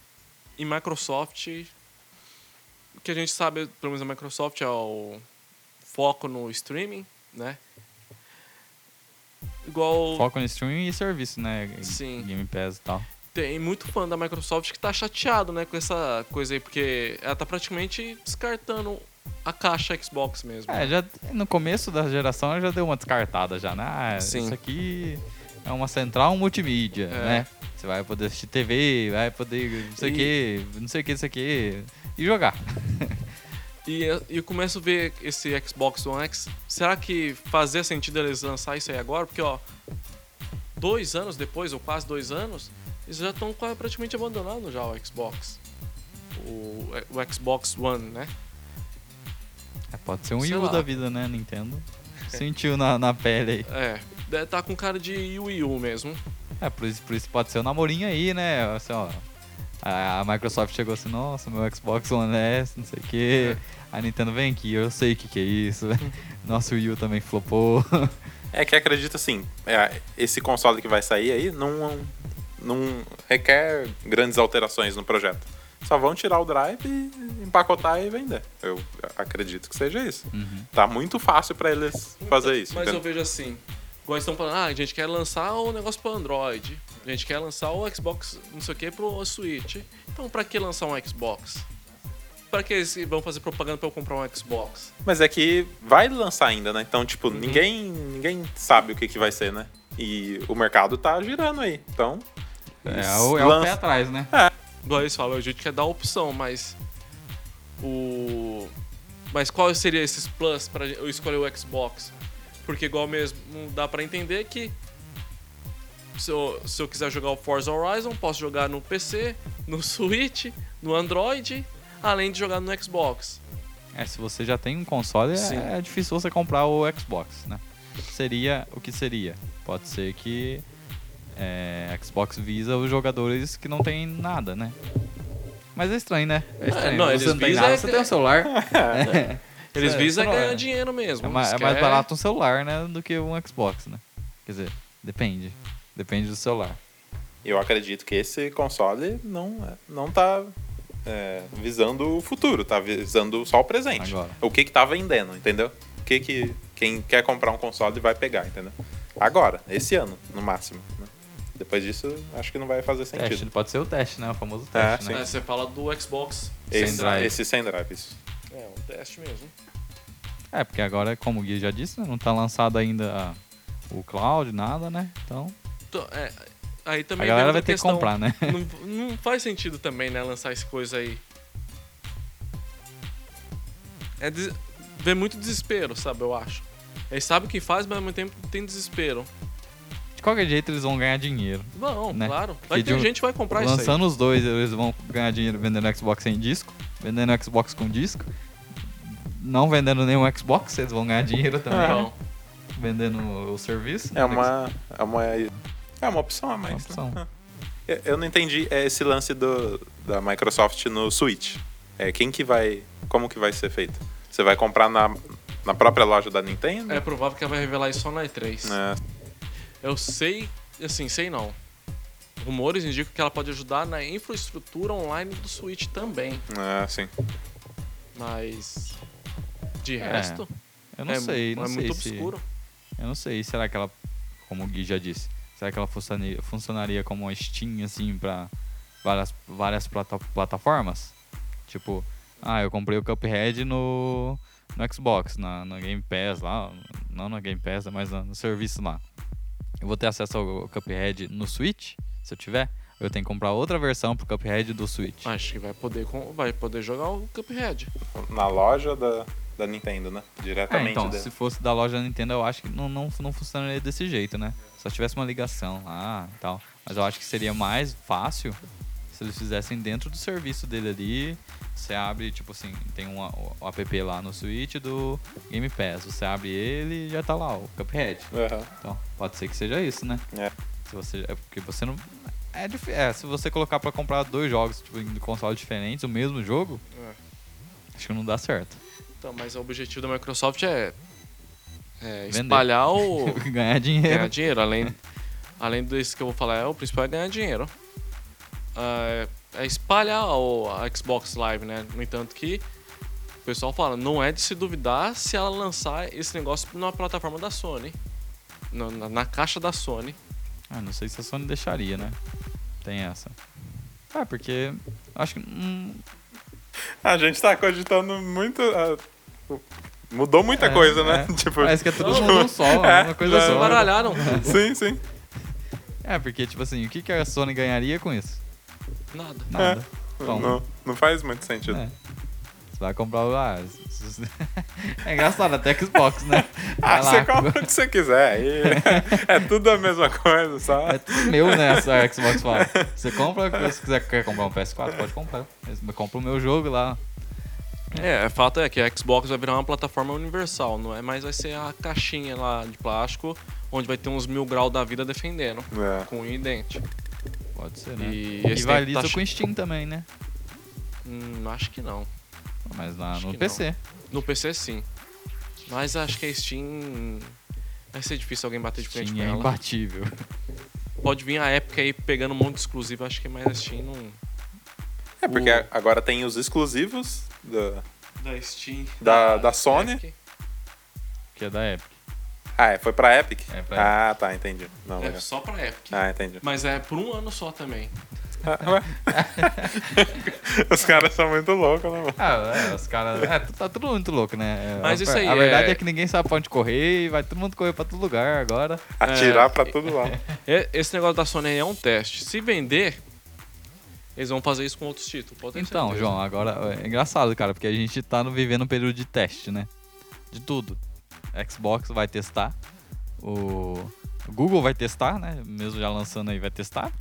e Microsoft. O que a gente sabe, pelo menos a Microsoft, é o foco no streaming, né? Igual Foco no streaming e serviço, né? Sim. Game Pass e tal. tem muito fã da Microsoft que tá chateado, né, com essa coisa aí, porque ela tá praticamente descartando a caixa Xbox mesmo. É, né? já no começo da geração já deu uma descartada já, né? Ah, Sim. isso aqui é uma central multimídia, É. né? Você vai poder assistir TV, vai poder não sei o E- que, não sei o que, isso aqui. E jogar. E eu- eu começo a ver esse Xbox One X. Será que fazia sentido eles lançar isso aí agora? Porque, ó, dois anos depois, ou quase dois anos, eles já estão praticamente abandonando já o Xbox. O, o Xbox One, né? É, pode ser um Sei Wii U da vida, né, Nintendo? Sentiu na, na pele aí. É, deve tá com cara de Wii U mesmo. É, por isso, por isso pode ser o namorinho aí, né? Assim, ó, a, Microsoft chegou assim, nossa, meu Xbox One S, não sei o quê. A Nintendo vem aqui, eu sei o que, que é isso. Nosso Wii U também flopou. É que acredita assim, é, esse console que vai sair aí não, não requer grandes alterações no projeto. Só vão tirar o drive, e empacotar e vender. Eu acredito que seja isso. Uhum. Tá muito fácil pra eles fazer isso. Mas eu vejo assim, igual eles estão falando, ah, a gente quer lançar o negócio pro Android. A gente quer lançar o Xbox, não sei o que, pro Switch. Então pra que lançar um Xbox? Pra que eles vão fazer propaganda pra eu comprar um Xbox? Mas é que vai lançar ainda, né? Então, tipo, Uhum. ninguém, ninguém sabe o que, que vai ser, né? E o mercado tá girando aí. Então. É, o, é o lança- pé atrás, né? Igual eles falam, a gente quer dar opção, mas. O. Mas qual seria esses plus pra eu escolher o Xbox? Porque igual mesmo, dá pra entender que. Se eu, se eu quiser jogar o Forza Horizon, posso jogar no PC, no Switch, no Android, além de jogar no Xbox. É, se você já tem um console, Sim. é, é difícil você comprar o Xbox, né? Seria o que seria? Pode ser que é, Xbox visa os jogadores que não tem nada, né? Mas é estranho, né? É estranho. não, você eles não tem visam nada, é- você tem um celular. É, Eles É, visam ganhar dinheiro mesmo. é mais, é mais barato um celular, né? Do que um Xbox, né? Quer dizer, depende. Depende do celular. Eu acredito que esse console não, não tá é, visando o futuro, tá visando só o presente. Agora. O que que tá vendendo, entendeu? O que que quem quer comprar um console vai pegar, entendeu? Agora, esse ano, no máximo. né? Depois disso, acho que não vai fazer Teste, sentido. pode ser o teste, né? O famoso É, teste, sim. né? É, você fala do Xbox. sem Esse, drive. esse sem drive, isso. É, um teste mesmo. É, porque agora, como o Gui já disse, né, não tá lançado ainda o cloud, nada, né? Então, é, aí também a galera vai ter que questão. comprar, né? não, não faz sentido também, né, lançar essa coisa aí. É des... vê muito desespero, sabe, eu acho. Eles sabem o que faz, mas ao mesmo tempo tem desespero. De qualquer jeito, eles vão ganhar dinheiro. Não, Né? claro. Vai Porque ter de gente que vai comprar isso aí. Lançando os dois, eles vão ganhar dinheiro vendendo Xbox sem disco, vendendo Xbox com disco. Não vendendo nenhum Xbox, eles vão ganhar dinheiro também. Então, Vendendo o serviço. É uma, é uma, é uma opção a mais. Uma opção. né? Eu- não entendi é, esse lance do, da Microsoft no Switch. É, quem que vai. Como que vai ser feito? Você vai comprar na, na própria loja da Nintendo? é provável que ela vai revelar isso só na E3. É, Eu sei, assim, sei não. Rumores indicam que ela pode ajudar na infraestrutura online do Switch também. é, sim. Mas. De É, resto. Eu não é, sei, não é sei muito se... obscuro. Eu não sei, será que ela, como o Gui já disse, será que ela funcionaria, funcionaria como uma Steam, assim, pra várias, várias plata- plataformas? Tipo, ah, eu comprei o Cuphead no, no Xbox, na, na Game Pass lá, não na Game Pass, mas no, no serviço lá. Eu vou ter acesso ao Cuphead no Switch, se eu tiver? Eu tenho que comprar outra versão pro Cuphead do Switch? Acho que vai poder, vai poder jogar o Cuphead. Na loja da, da Nintendo, né? É, Diretamente então, dele. se fosse da loja da Nintendo, eu acho que não, não, não funcionaria desse jeito, né? Só tivesse uma ligação lá e tal. Mas eu acho que seria mais fácil se eles fizessem dentro do serviço dele ali. Você abre, tipo assim, tem um, o, app lá no Switch do Game Pass. Você abre ele e já tá lá, o Cuphead. Aham. Então, pode ser que seja isso, né? É. Se você, é porque você não. É, é, se você colocar pra comprar dois jogos tipo, em consoles diferentes, o mesmo jogo, É. acho que não dá certo. Então, mas o objetivo da Microsoft é, é espalhar o. Ganhar dinheiro. ganhar dinheiro. Além, além desse que eu vou falar, é, o principal é ganhar dinheiro. É, é espalhar o, a Xbox Live, né? No entanto que o pessoal fala, não é de se duvidar se ela lançar esse negócio na plataforma da Sony. Na, na- na caixa da Sony. Ah, não sei se a Sony deixaria, né? Tem essa. Ah, porque acho que hum, A gente tá cogitando muito. Ah, mudou muita É, coisa, né? é. tipo, parece que é todo mundo um só, É, uma coisa é. Se só. baralharam. sim, sim. É, porque tipo assim, o que, que a Sony ganharia com isso? Nada. Nada. Então, Não, não faz muito sentido. é. Você vai comprar o. Ah, é engraçado, até Xbox, né? Ah, Vai você lá, compra o que você quiser. é tudo a mesma coisa, só. É tudo meu, né? Essa Xbox fala. Você compra, se quiser quer comprar um PS4, pode comprar. Compra o meu jogo lá. É, o fato é que a Xbox vai virar uma plataforma universal, não é mais vai ser a caixinha lá de plástico, onde vai ter uns mil graus da vida defendendo, É. com um dente. Pode ser, né? E E rivaliza tá- com o Steam também, né? Hum, acho que não. Mas lá Acho no PC. No PC sim. Mas acho que a Steam. Vai ser difícil alguém bater de frente Steam com é ela. imbatível. Pode vir a Epic aí pegando um monte de exclusivo, acho que mais a Steam não. É, porque O- agora tem os exclusivos da. Da Steam. Da- da Sony? Epic. Que é da Epic. Ah, é, foi pra Epic? É, pra ah, tá, entendi. Não, É legal. só pra Epic. Ah, entendi. Mas é por um ano só também. Ah, ué. Os caras são muito loucos, né, mano? Ah, é, os caras. É, tá tudo muito louco, né? É, Mas a, isso aí A verdade é- é que ninguém sabe pra onde correr e vai todo mundo correr pra todo lugar agora. Atirar pra todo lado. Esse negócio da Sony aí é um teste. Se vender, eles vão fazer isso com outros títulos. pode Então, certeza. João, agora é engraçado, cara, porque a gente tá vivendo um período de teste, né? De tudo. Xbox vai testar. O Google vai testar, né? Mesmo já lançando aí, vai testar.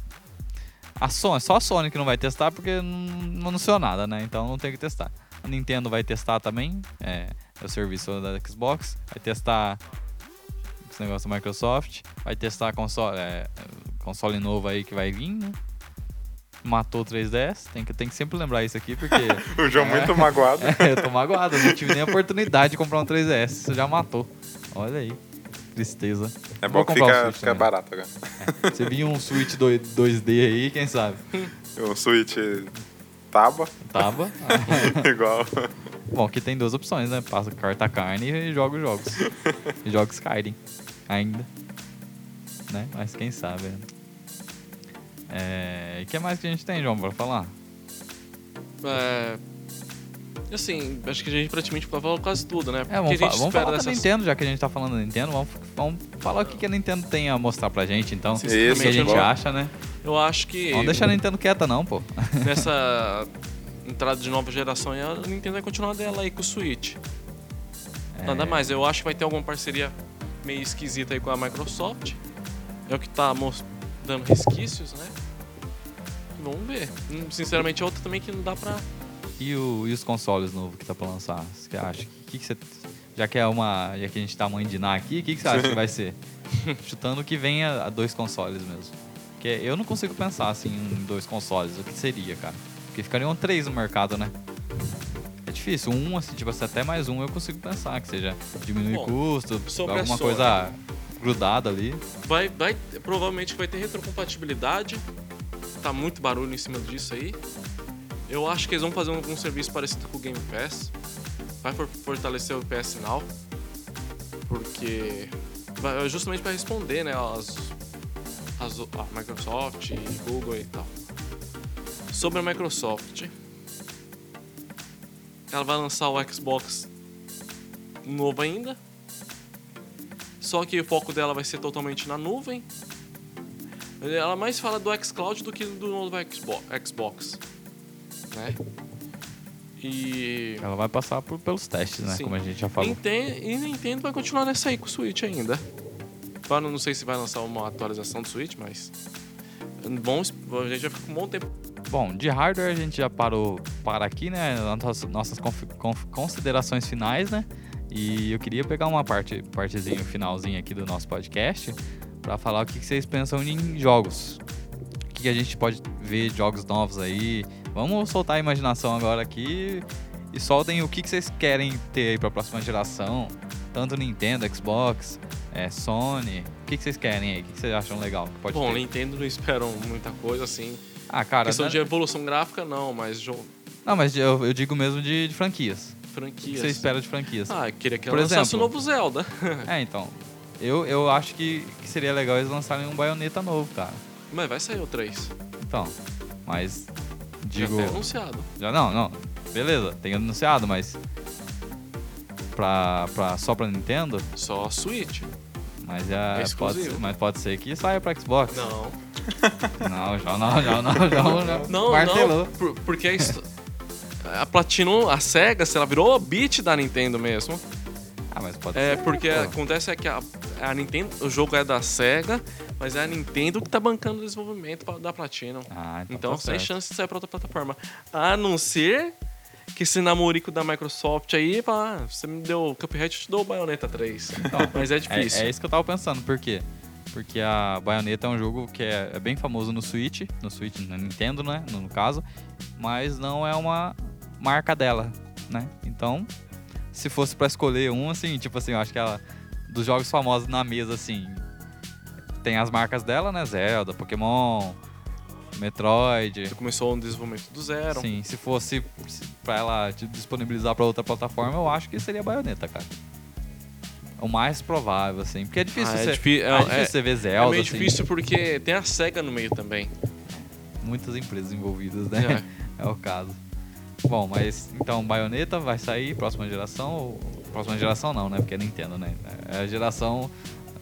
A Sony, só a Sony que não vai testar porque não, não anunciou nada, né? Então não tem que testar. A Nintendo vai testar também, é, é o serviço da Xbox. Vai testar esse negócio da Microsoft. Vai testar console, é, console novo aí que vai vir, né? Matou o 3DS. Tem que, tem que sempre lembrar isso aqui, porque O João muito magoado. é, eu tô magoado, eu não tive nem a oportunidade de comprar um 3DS. Você já matou. Olha aí. Tristeza. É bom que comprar um fica, fica barato agora. Você viu um Switch 2, 2D aí, quem sabe? O Switch tábua, Tava. igual. Bom, aqui tem duas opções, né? Passa carta carne e joga os jogos. e joga Skyrim. Ainda. Né? Mas quem sabe. É... E o que mais que a gente tem, João, pra falar? É. Assim, acho que a gente praticamente falou quase tudo, né? É, vamos, fa- vamos falar da dessas- Nintendo, já que a gente tá falando da Nintendo. Vamos, vamos falar o que, que a Nintendo tem a mostrar pra gente, então. O que a gente bom. acha, né? Eu acho que Não deixar a Nintendo quieta, não, pô. nessa entrada de nova geração a Nintendo vai continuar dela aí com o Switch. Nada É. mais, eu acho que vai ter alguma parceria meio esquisita aí com a Microsoft. É o que tá mos- dando resquícios, né? Vamos ver. Hum, Sinceramente, é outra também que não dá pra. E, o- e os consoles novos que tá pra lançar? Você que acha? Que, que você, já que é uma. Já que a gente tá mãe de Ná aqui, o que, que você acha que vai ser? Chutando que venha a dois consoles mesmo. Porque eu não consigo pensar assim em dois consoles. O que seria, cara? Porque ficariam três no mercado, né? É difícil. Um, assim, tipo assim, até mais um eu consigo pensar que seja diminuir Bom, custo, alguma Sony. coisa grudada ali. Vai, vai, provavelmente vai ter retrocompatibilidade. Tá muito barulho em cima disso aí. Eu acho que eles vão fazer um, um serviço parecido com o Game Pass. vai for- fortalecer o PS Now, porque vai- justamente para responder, né, as, as a Microsoft Google e tal. Sobre a Microsoft, ela vai lançar o Xbox novo ainda. Só que o foco dela vai ser totalmente na nuvem. Ela mais fala do xCloud do que do novo Xbox, né? E Ela vai passar por- pelos testes, né? Sim. Como a gente já falou. Nintendo, e Nintendo vai continuar nessa aí com o Switch ainda. Não sei se vai lançar uma atualização do Switch, mas bom, a gente ficar com um bom tempo. Bom, de hardware a gente já parou para aqui, né? Nossas, nossas considerações finais, né? E eu queria pegar uma parte, partezinha, finalzinha aqui do nosso podcast para falar o que que vocês pensam em jogos. O que que a gente pode ver jogos novos aí. Vamos soltar a imaginação agora aqui e soltem o que que vocês querem ter aí para a próxima geração. Tanto Nintendo, Xbox, é, Sony. O que que vocês querem aí? O que que vocês acham legal que pode bom, ter? Nintendo não esperam muita coisa assim. Ah, cara, questão né? de evolução gráfica não, mas jogo, Não, mas eu, eu digo mesmo de, de franquias. O que franquias. você espera de franquias? Ah, eu queria que Por ela lançasse o exemplo? novo Zelda. É, então. Eu, eu acho que, que seria legal eles lançarem um baioneta novo, cara. mas vai sair o 3. Então. Mas. Já Digo. foi anunciado. Já não, não. Beleza, tem anunciado, mas. Pra, pra, só pra Nintendo, Só Switch. Mas, É é, pode, ser- mas pode ser que saia pra Xbox. Não. Não, já não, já não, já não. Não, martelou. não. por- porque a, a Platinum, a SEGA, se ela virou a beat da Nintendo mesmo. Ah, mas pode É, ser. porque pô. acontece é que a, a Nintendo, o jogo é da SEGA, mas é a Nintendo que tá bancando o desenvolvimento da Platinum. Ah, então, Então, tá sem certo. chance de sair pra outra plataforma. A não ser que esse namorico da Microsoft aí, fala, ah, você me deu Cuphead, eu te dou o Bayonetta 3. mas é É, difícil. é isso que eu tava pensando, por quê? Porque a Bayonetta é um jogo que é, é bem famoso no Switch, no Switch, na Nintendo, né, no, no caso, mas não é uma marca dela, né? Então, se fosse pra escolher um, assim, tipo assim, eu acho que ela, dos jogos famosos na mesa, assim, tem as marcas dela, né, Zelda, Pokémon, Metroid, Você começou um desenvolvimento do zero. Sim, se fosse se- pra ela te disponibilizar pra outra plataforma, eu acho que seria Bayonetta, cara. O mais provável, assim. Porque é difícil, Ah, é você, é- é difícil é- você ver É Zelda, meio assim. difícil porque tem a SEGA no meio também. Muitas empresas envolvidas, né? É. o caso. Bom, mas então Bayonetta vai sair próxima geração. ou- Próxima geração não, né? Porque é Nintendo, né? É a geração.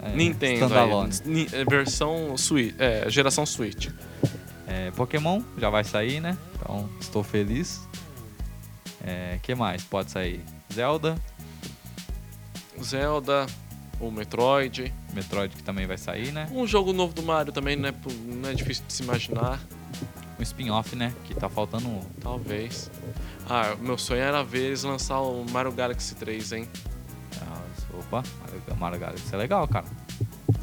é, Nintendo. Standalone. é, versão Switch. É, geração Switch. É, Pokémon já vai sair, né? Então estou feliz. É, que mais pode sair? Zelda, Zelda, o Metroid. Metroid que também vai sair, né? Um jogo novo do Mario também não é, po- não é difícil de se imaginar. Um spin-off, né? Que tá faltando um. Talvez. Ah, meu sonho era ver eles lançar o Mario Galaxy 3, hein? Ah, opa, Mario, Mario Galaxy é legal, cara.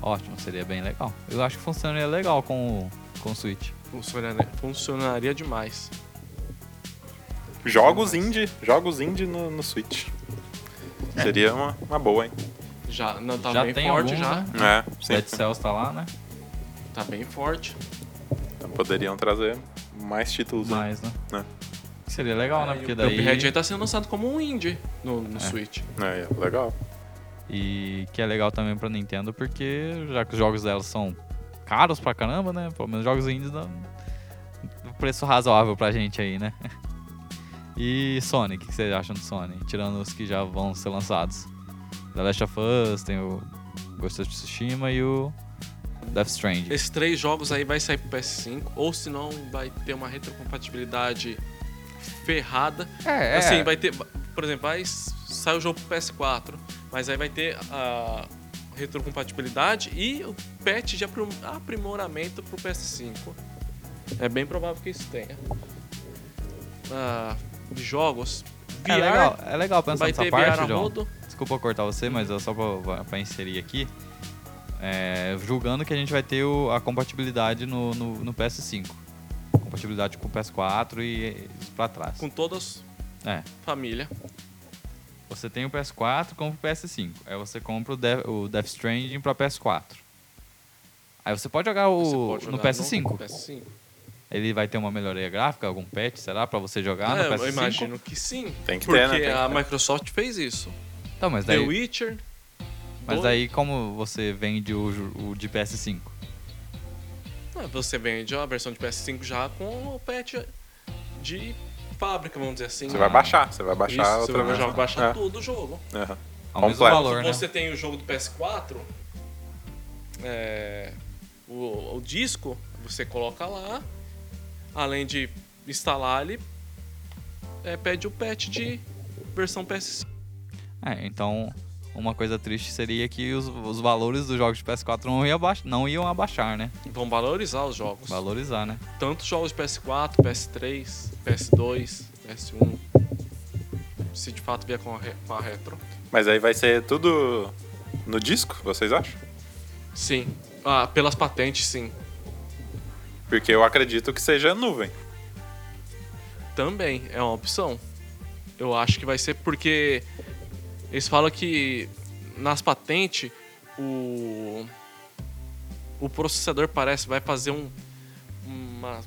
Ótimo, seria bem legal. Eu acho que funcionaria legal com o, com o Switch. Funcionaria, funcionaria demais. Jogos indie, jogos indie no, no Switch. Seria uma, uma boa, hein? Já, não, tá já bem tem forte alguns, já. né? É, sim. Dead Cells tá lá, né? Tá bem forte. Poderiam trazer mais títulos. né? Mais, né? É. Seria legal, né? E Porque o daí... Cuphead aí tá sendo lançado como um indie no, no Switch. É, legal. E que é legal também pra Nintendo, porque já que os jogos dela são caros pra caramba, né? Pelo menos jogos indies dão um preço razoável pra gente aí, né? E Sony, o que que vocês acham do Sony? Tirando os que já vão ser lançados. The Last of Us, tem o Ghost of Tsushima e o Death Stranding. Esses três jogos aí vai sair pro PS5, ou senão vai ter uma retrocompatibilidade ferrada. É, Assim, vai ter. Por exemplo, vai sair o jogo pro PS4, mas aí vai ter a retrocompatibilidade e o patch de aprim- aprimoramento pro PS5. É bem provável que isso tenha. Ah, de jogos. VR, É legal, é legal pensar nessa parte, João. Desculpa cortar você, mas é só pra inserir aqui. É, julgando que a gente vai ter o- a compatibilidade no, no, no PS5. Compatibilidade com o PS4 e isso pra trás. Com todas É. família. Você tem o PS4, compra o PS5. Aí você compra o, De o Death Stranding pra PS4. Aí você pode jogar o, Você pode no jogar PS5. PS5. Ele vai ter uma melhoria gráfica, algum patch, será, pra você jogar É, no eu PS5? imagino que sim. Tem que porque ter, né? Tem que a ter. Microsoft fez isso. Então, mas The daí, Witcher. mas dois- aí como você vende o, o de PS5? Ah, Você vende a versão de PS5 já com o patch de fábrica, vamos dizer assim. Você vai baixar, você vai baixar Isso, você outra vai vez. já baixar É. tudo o jogo. Aham. Ao mesmo Completo. valor, né? Você tem o jogo do PS4, é, o, o disco, você coloca lá, além de instalar, ele é, pede o patch de versão PS5. É, então uma coisa triste seria que os, os valores dos jogos de PS4 não, ia abaix- não iam abaixar, né? Vão valorizar os jogos. Valorizar, né? Tanto os jogos de PS4, PS3, PS2, PS1. Se de fato vier com a, re- com a retro. Mas aí vai ser tudo no disco, vocês acham? Sim. Ah, pelas patentes, sim. Porque eu acredito que seja nuvem. Também é uma opção. Eu acho que vai ser porque eles falam que nas patentes o o processador parece vai fazer um uma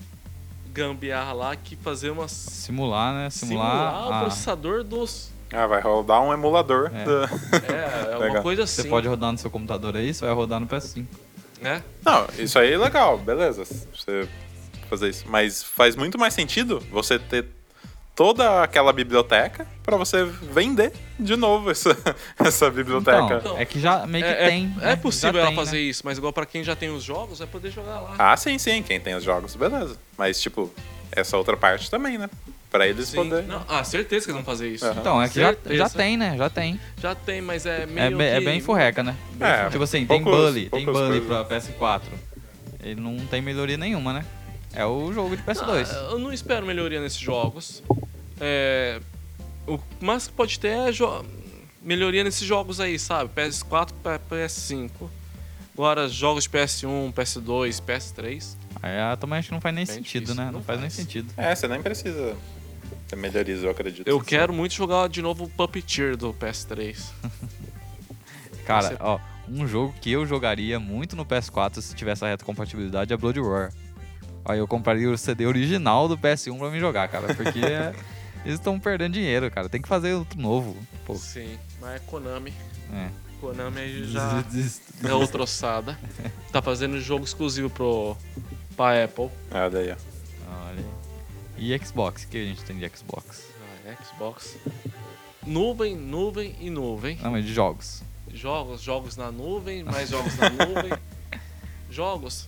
gambiarra lá que fazer uma Simular, né? Simular, simular o a- processador dos Ah, vai rodar um emulador. É. da- é, é uma Legal. coisa Você assim, pode rodar no seu computador aí, você vai rodar no PS5. né? Não, isso aí é legal, beleza. Você fazer isso. Mas faz muito mais sentido você ter toda aquela biblioteca pra você vender de novo essa, essa biblioteca. Então, é que já meio que É, é- tem. é né? possível Já ela tem, fazer né? isso, mas igual pra quem já tem os jogos, vai poder jogar lá. Ah, sim, sim, quem tem os jogos, beleza. Mas, tipo, essa outra parte também, né? Pra eles Sim. poderem. Não, ah, certeza que eles vão fazer isso. Aham. Então, é que já, já tem, né? Já tem. Já tem, mas é É, meio é que- bem furreca, né? É, tipo assim, tem poucos- Bully, tem Bully pra PS4. Ele não tem melhoria nenhuma, né? É o jogo de PS2. Ah, eu não espero melhoria nesses jogos. É, o mais que pode ter é melhoria nesses jogos aí, sabe? PS4 para PS5. Agora, jogos de PS1, PS2, PS3. Aí ah, também acho que não faz nem Bem sentido, difícil. né? Não, Não faz nem faz. sentido. É, você nem precisa ter melhorias, eu acredito. Eu quero muito jogar de novo o Puppeteer do PS3. Cara, ó, um jogo que eu jogaria muito no PS4 se tivesse a retrocompatibilidade é Blood Roar. Aí eu compraria o CD original do PS1 pra me jogar, cara, porque é- eles estão perdendo dinheiro, cara. Tem que fazer outro novo. Pô, Sim, mas é Konami. é. Konami já é outra ossada. Tá fazendo jogo exclusivo pro pra Apple. Ah, daí, ó. Olha aí. E Xbox? O que a gente tem de Xbox? Ah, Xbox. Nuvem, nuvem e nuvem. Não, mas de jogos. Jogos, jogos na nuvem, mais jogos na nuvem. Jogos.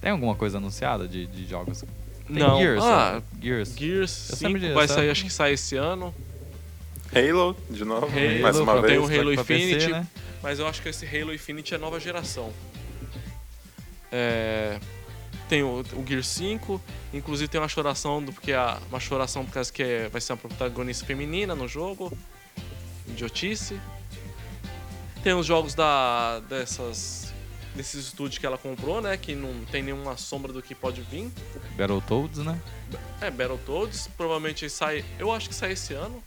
Tem alguma coisa anunciada de, de jogos? Tem Não. Gears. Ah, ó. Gears. Gears Eu 5 sempre digo, vai essa- sair, acho que sai esse ano. Halo, de novo, Halo, mais uma tem vez. o Halo Pra PC, Infinite. né? Mas eu acho que esse Halo Infinite é nova geração. É, tem o, o Gear 5, inclusive tem uma choração, do, porque a, uma choração por causa que é- vai ser uma protagonista feminina no jogo. Idiotice. Tem os jogos da, dessas, desses estúdios que ela comprou, né? Que não tem nenhuma sombra do que pode vir. Battletoads, né? É, Battletoads, provavelmente sai. Eu acho que sai esse ano,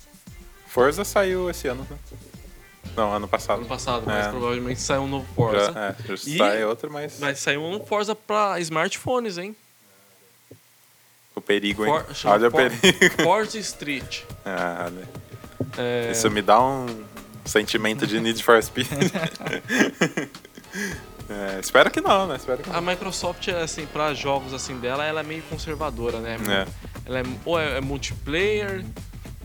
Forza saiu esse ano, né? Não, ano passado. ano passado, mas É. provavelmente sai um novo Forza. Já, é, já E- sai outro, mas Vai sair um Forza pra smartphones, hein? o perigo, hein? For- Olha o For- perigo. Forza Street. Ah, né? É, Isso me dá um sentimento de Need for Speed. É, espero que não, né? Espero que A não. Microsoft, assim, pra jogos assim dela, ela é meio conservadora, né? É. Ela é, ou é, é multiplayer,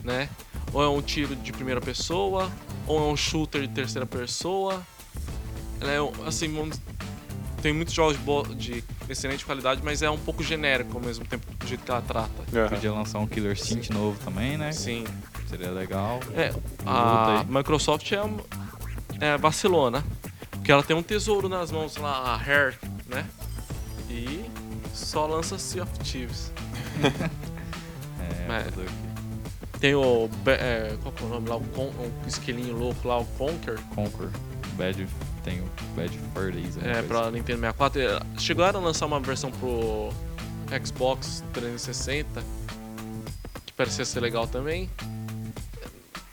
né? Ou é um tiro de primeira pessoa, ou é um shooter de terceira pessoa. Ela é, assim, tem muitos jogos de, de excelente qualidade, mas é um pouco genérico ao mesmo tempo do jeito que ela trata. Aham. Podia lançar um Killer Instinct novo também, né? Sim. Seria legal. É, a. Microsoft é, um- é vacilona. Porque ela tem um tesouro nas mãos lá, a Hair, né? E só lança Sea of Thieves. É? Tem o. É, qual que é o nome lá? O, Con, o esquilinho louco lá, o Conquer. Conquer. Bad, tem o Bad Fur Days. É, coisa pra Nintendo 64. É, Chegaram a lançar uma versão pro Xbox 360. Que parecia ser legal também.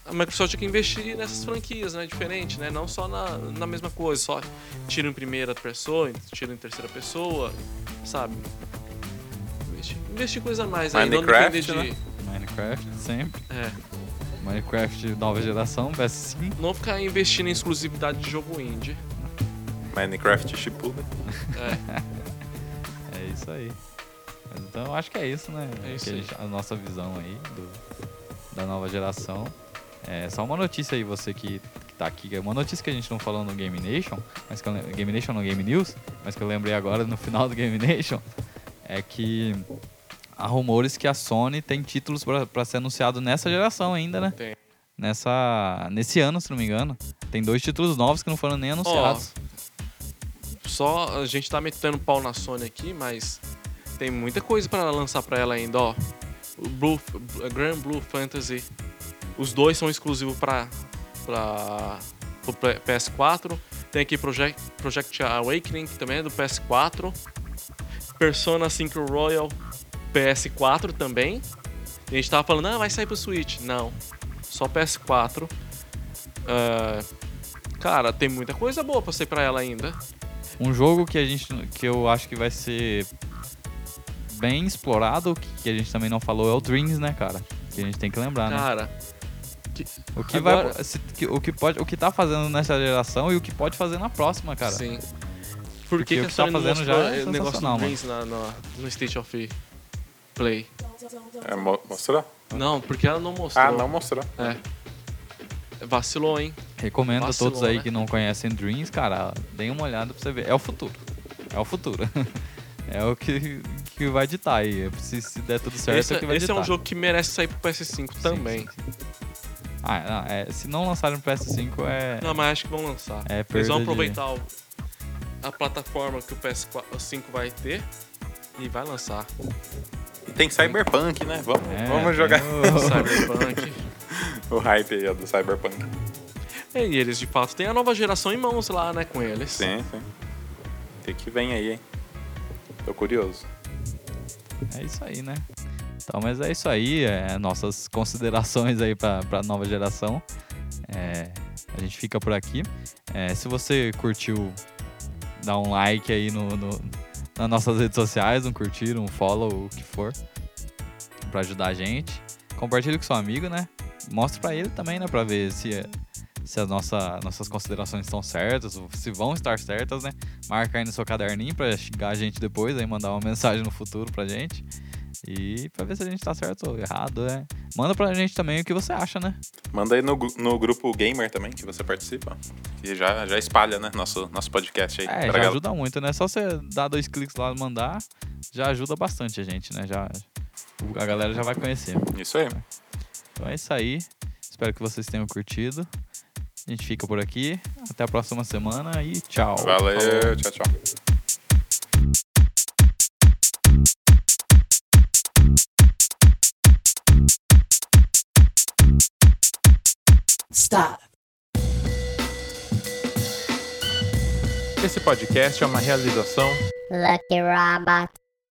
A Microsoft tinha que investir nessas franquias, né? Diferente, né? Não só na, na mesma coisa, só tiro em primeira pessoa, tiro em terceira pessoa, sabe? investir, investir coisa a mais aí, não Minecraft, depender de. né? Minecraft, sempre. É, Minecraft nova geração, PS5. não ficar investindo em exclusividade de jogo indie. Minecraft Shippuden. É, É isso aí. Então eu acho que é isso, né? É isso a nossa visão aí do, da nova geração. É só uma notícia aí, você que, que tá aqui. é Uma notícia que a gente não falou no Game Nation, mas que eu, Game Nation no Game News, mas que eu lembrei agora no final do Game Nation, é que há rumores que a Sony tem títulos pra pra ser anunciado nessa geração ainda, né? Tem. Nessa, nesse ano, se não me engano. Tem dois títulos novos que não foram nem anunciados. Só a gente tá metendo pau na Sony aqui, mas tem muita coisa pra lançar pra ela ainda, ó. Blue, Grand Blue Fantasy. Os dois são exclusivos pra, pra, pro P- PS4. Tem aqui Project, Project Awakening, que também é do PS4. Persona 5 Royal PS4 também. E a gente tava falando, ah, vai sair pro Switch. Não, só PS4. Ah, cara, tem muita coisa boa pra sair pra ela ainda. Um jogo que a gente que eu acho que vai ser bem explorado, que- a gente também não falou, é o Dreams, né, cara? Que a gente tem que lembrar, né? Cara, O que agora- vai se- que- o que pode o que tá fazendo nessa geração e o que pode fazer na próxima, cara. sim. Porque Por que, que a que tá fazendo já é o negócio sensacional, do Dreams na, na- no State of Play? É, mo- mostrou? Não, porque ela não mostrou. Ah, não mostrou. É. Vacilou, hein? Recomendo a Vacilou, todos aí né? que não conhecem Dreams, cara, deem uma olhada pra você ver. É o futuro. É o futuro. é o que, que vai ditar aí. Se, se der tudo certo, esse é o que vai esse é ditar. um jogo que merece sair pro PS5 Sim, também. sim, sim. Ah, não, é, se não lançarem pro PS5 é. Não, mas acho que vão lançar. É Eles vão aproveitar o- a plataforma que o PS5 vai ter e vai lançar. E tem Cyberpunk, né? Vamos, É, vamos jogar tem o- Cyberpunk. o hype aí ó, do Cyberpunk. É, e eles de fato têm a nova geração em mãos lá, né, com eles. Sim, sim. O que que vem aí, hein? Tô curioso. É isso aí, né? Então, mas é isso aí, é, nossas considerações aí pra, pra nova geração. É, a gente fica por aqui. É, se você curtiu, dá um like aí no, no- nas nossas redes sociais, um curtir, um follow, o que for, pra ajudar a gente. Compartilhe com seu amigo, né? Mostre pra ele também, né? Pra ver se, se as nossa, nossas considerações estão certas, se vão estar certas, né? Marca aí no seu caderninho pra xingar a gente depois, aí mandar uma mensagem no futuro pra gente. E pra ver se a gente tá certo ou errado, né? Manda pra gente também o que você acha, né? Manda aí no, no grupo Gamer também, que você participa. E já, já espalha, né? Nosso, nosso podcast aí. É, já galera. ajuda muito, né? Só você dar dois cliques lá e mandar, já ajuda bastante a gente, né? Já, a galera já vai conhecer. Isso aí. Então é isso aí. Espero que vocês tenham curtido. A gente fica por aqui. Até a próxima semana e tchau. Valeu, Falou. tchau, tchau. Stop. Esse podcast é uma realização Lucky Robot.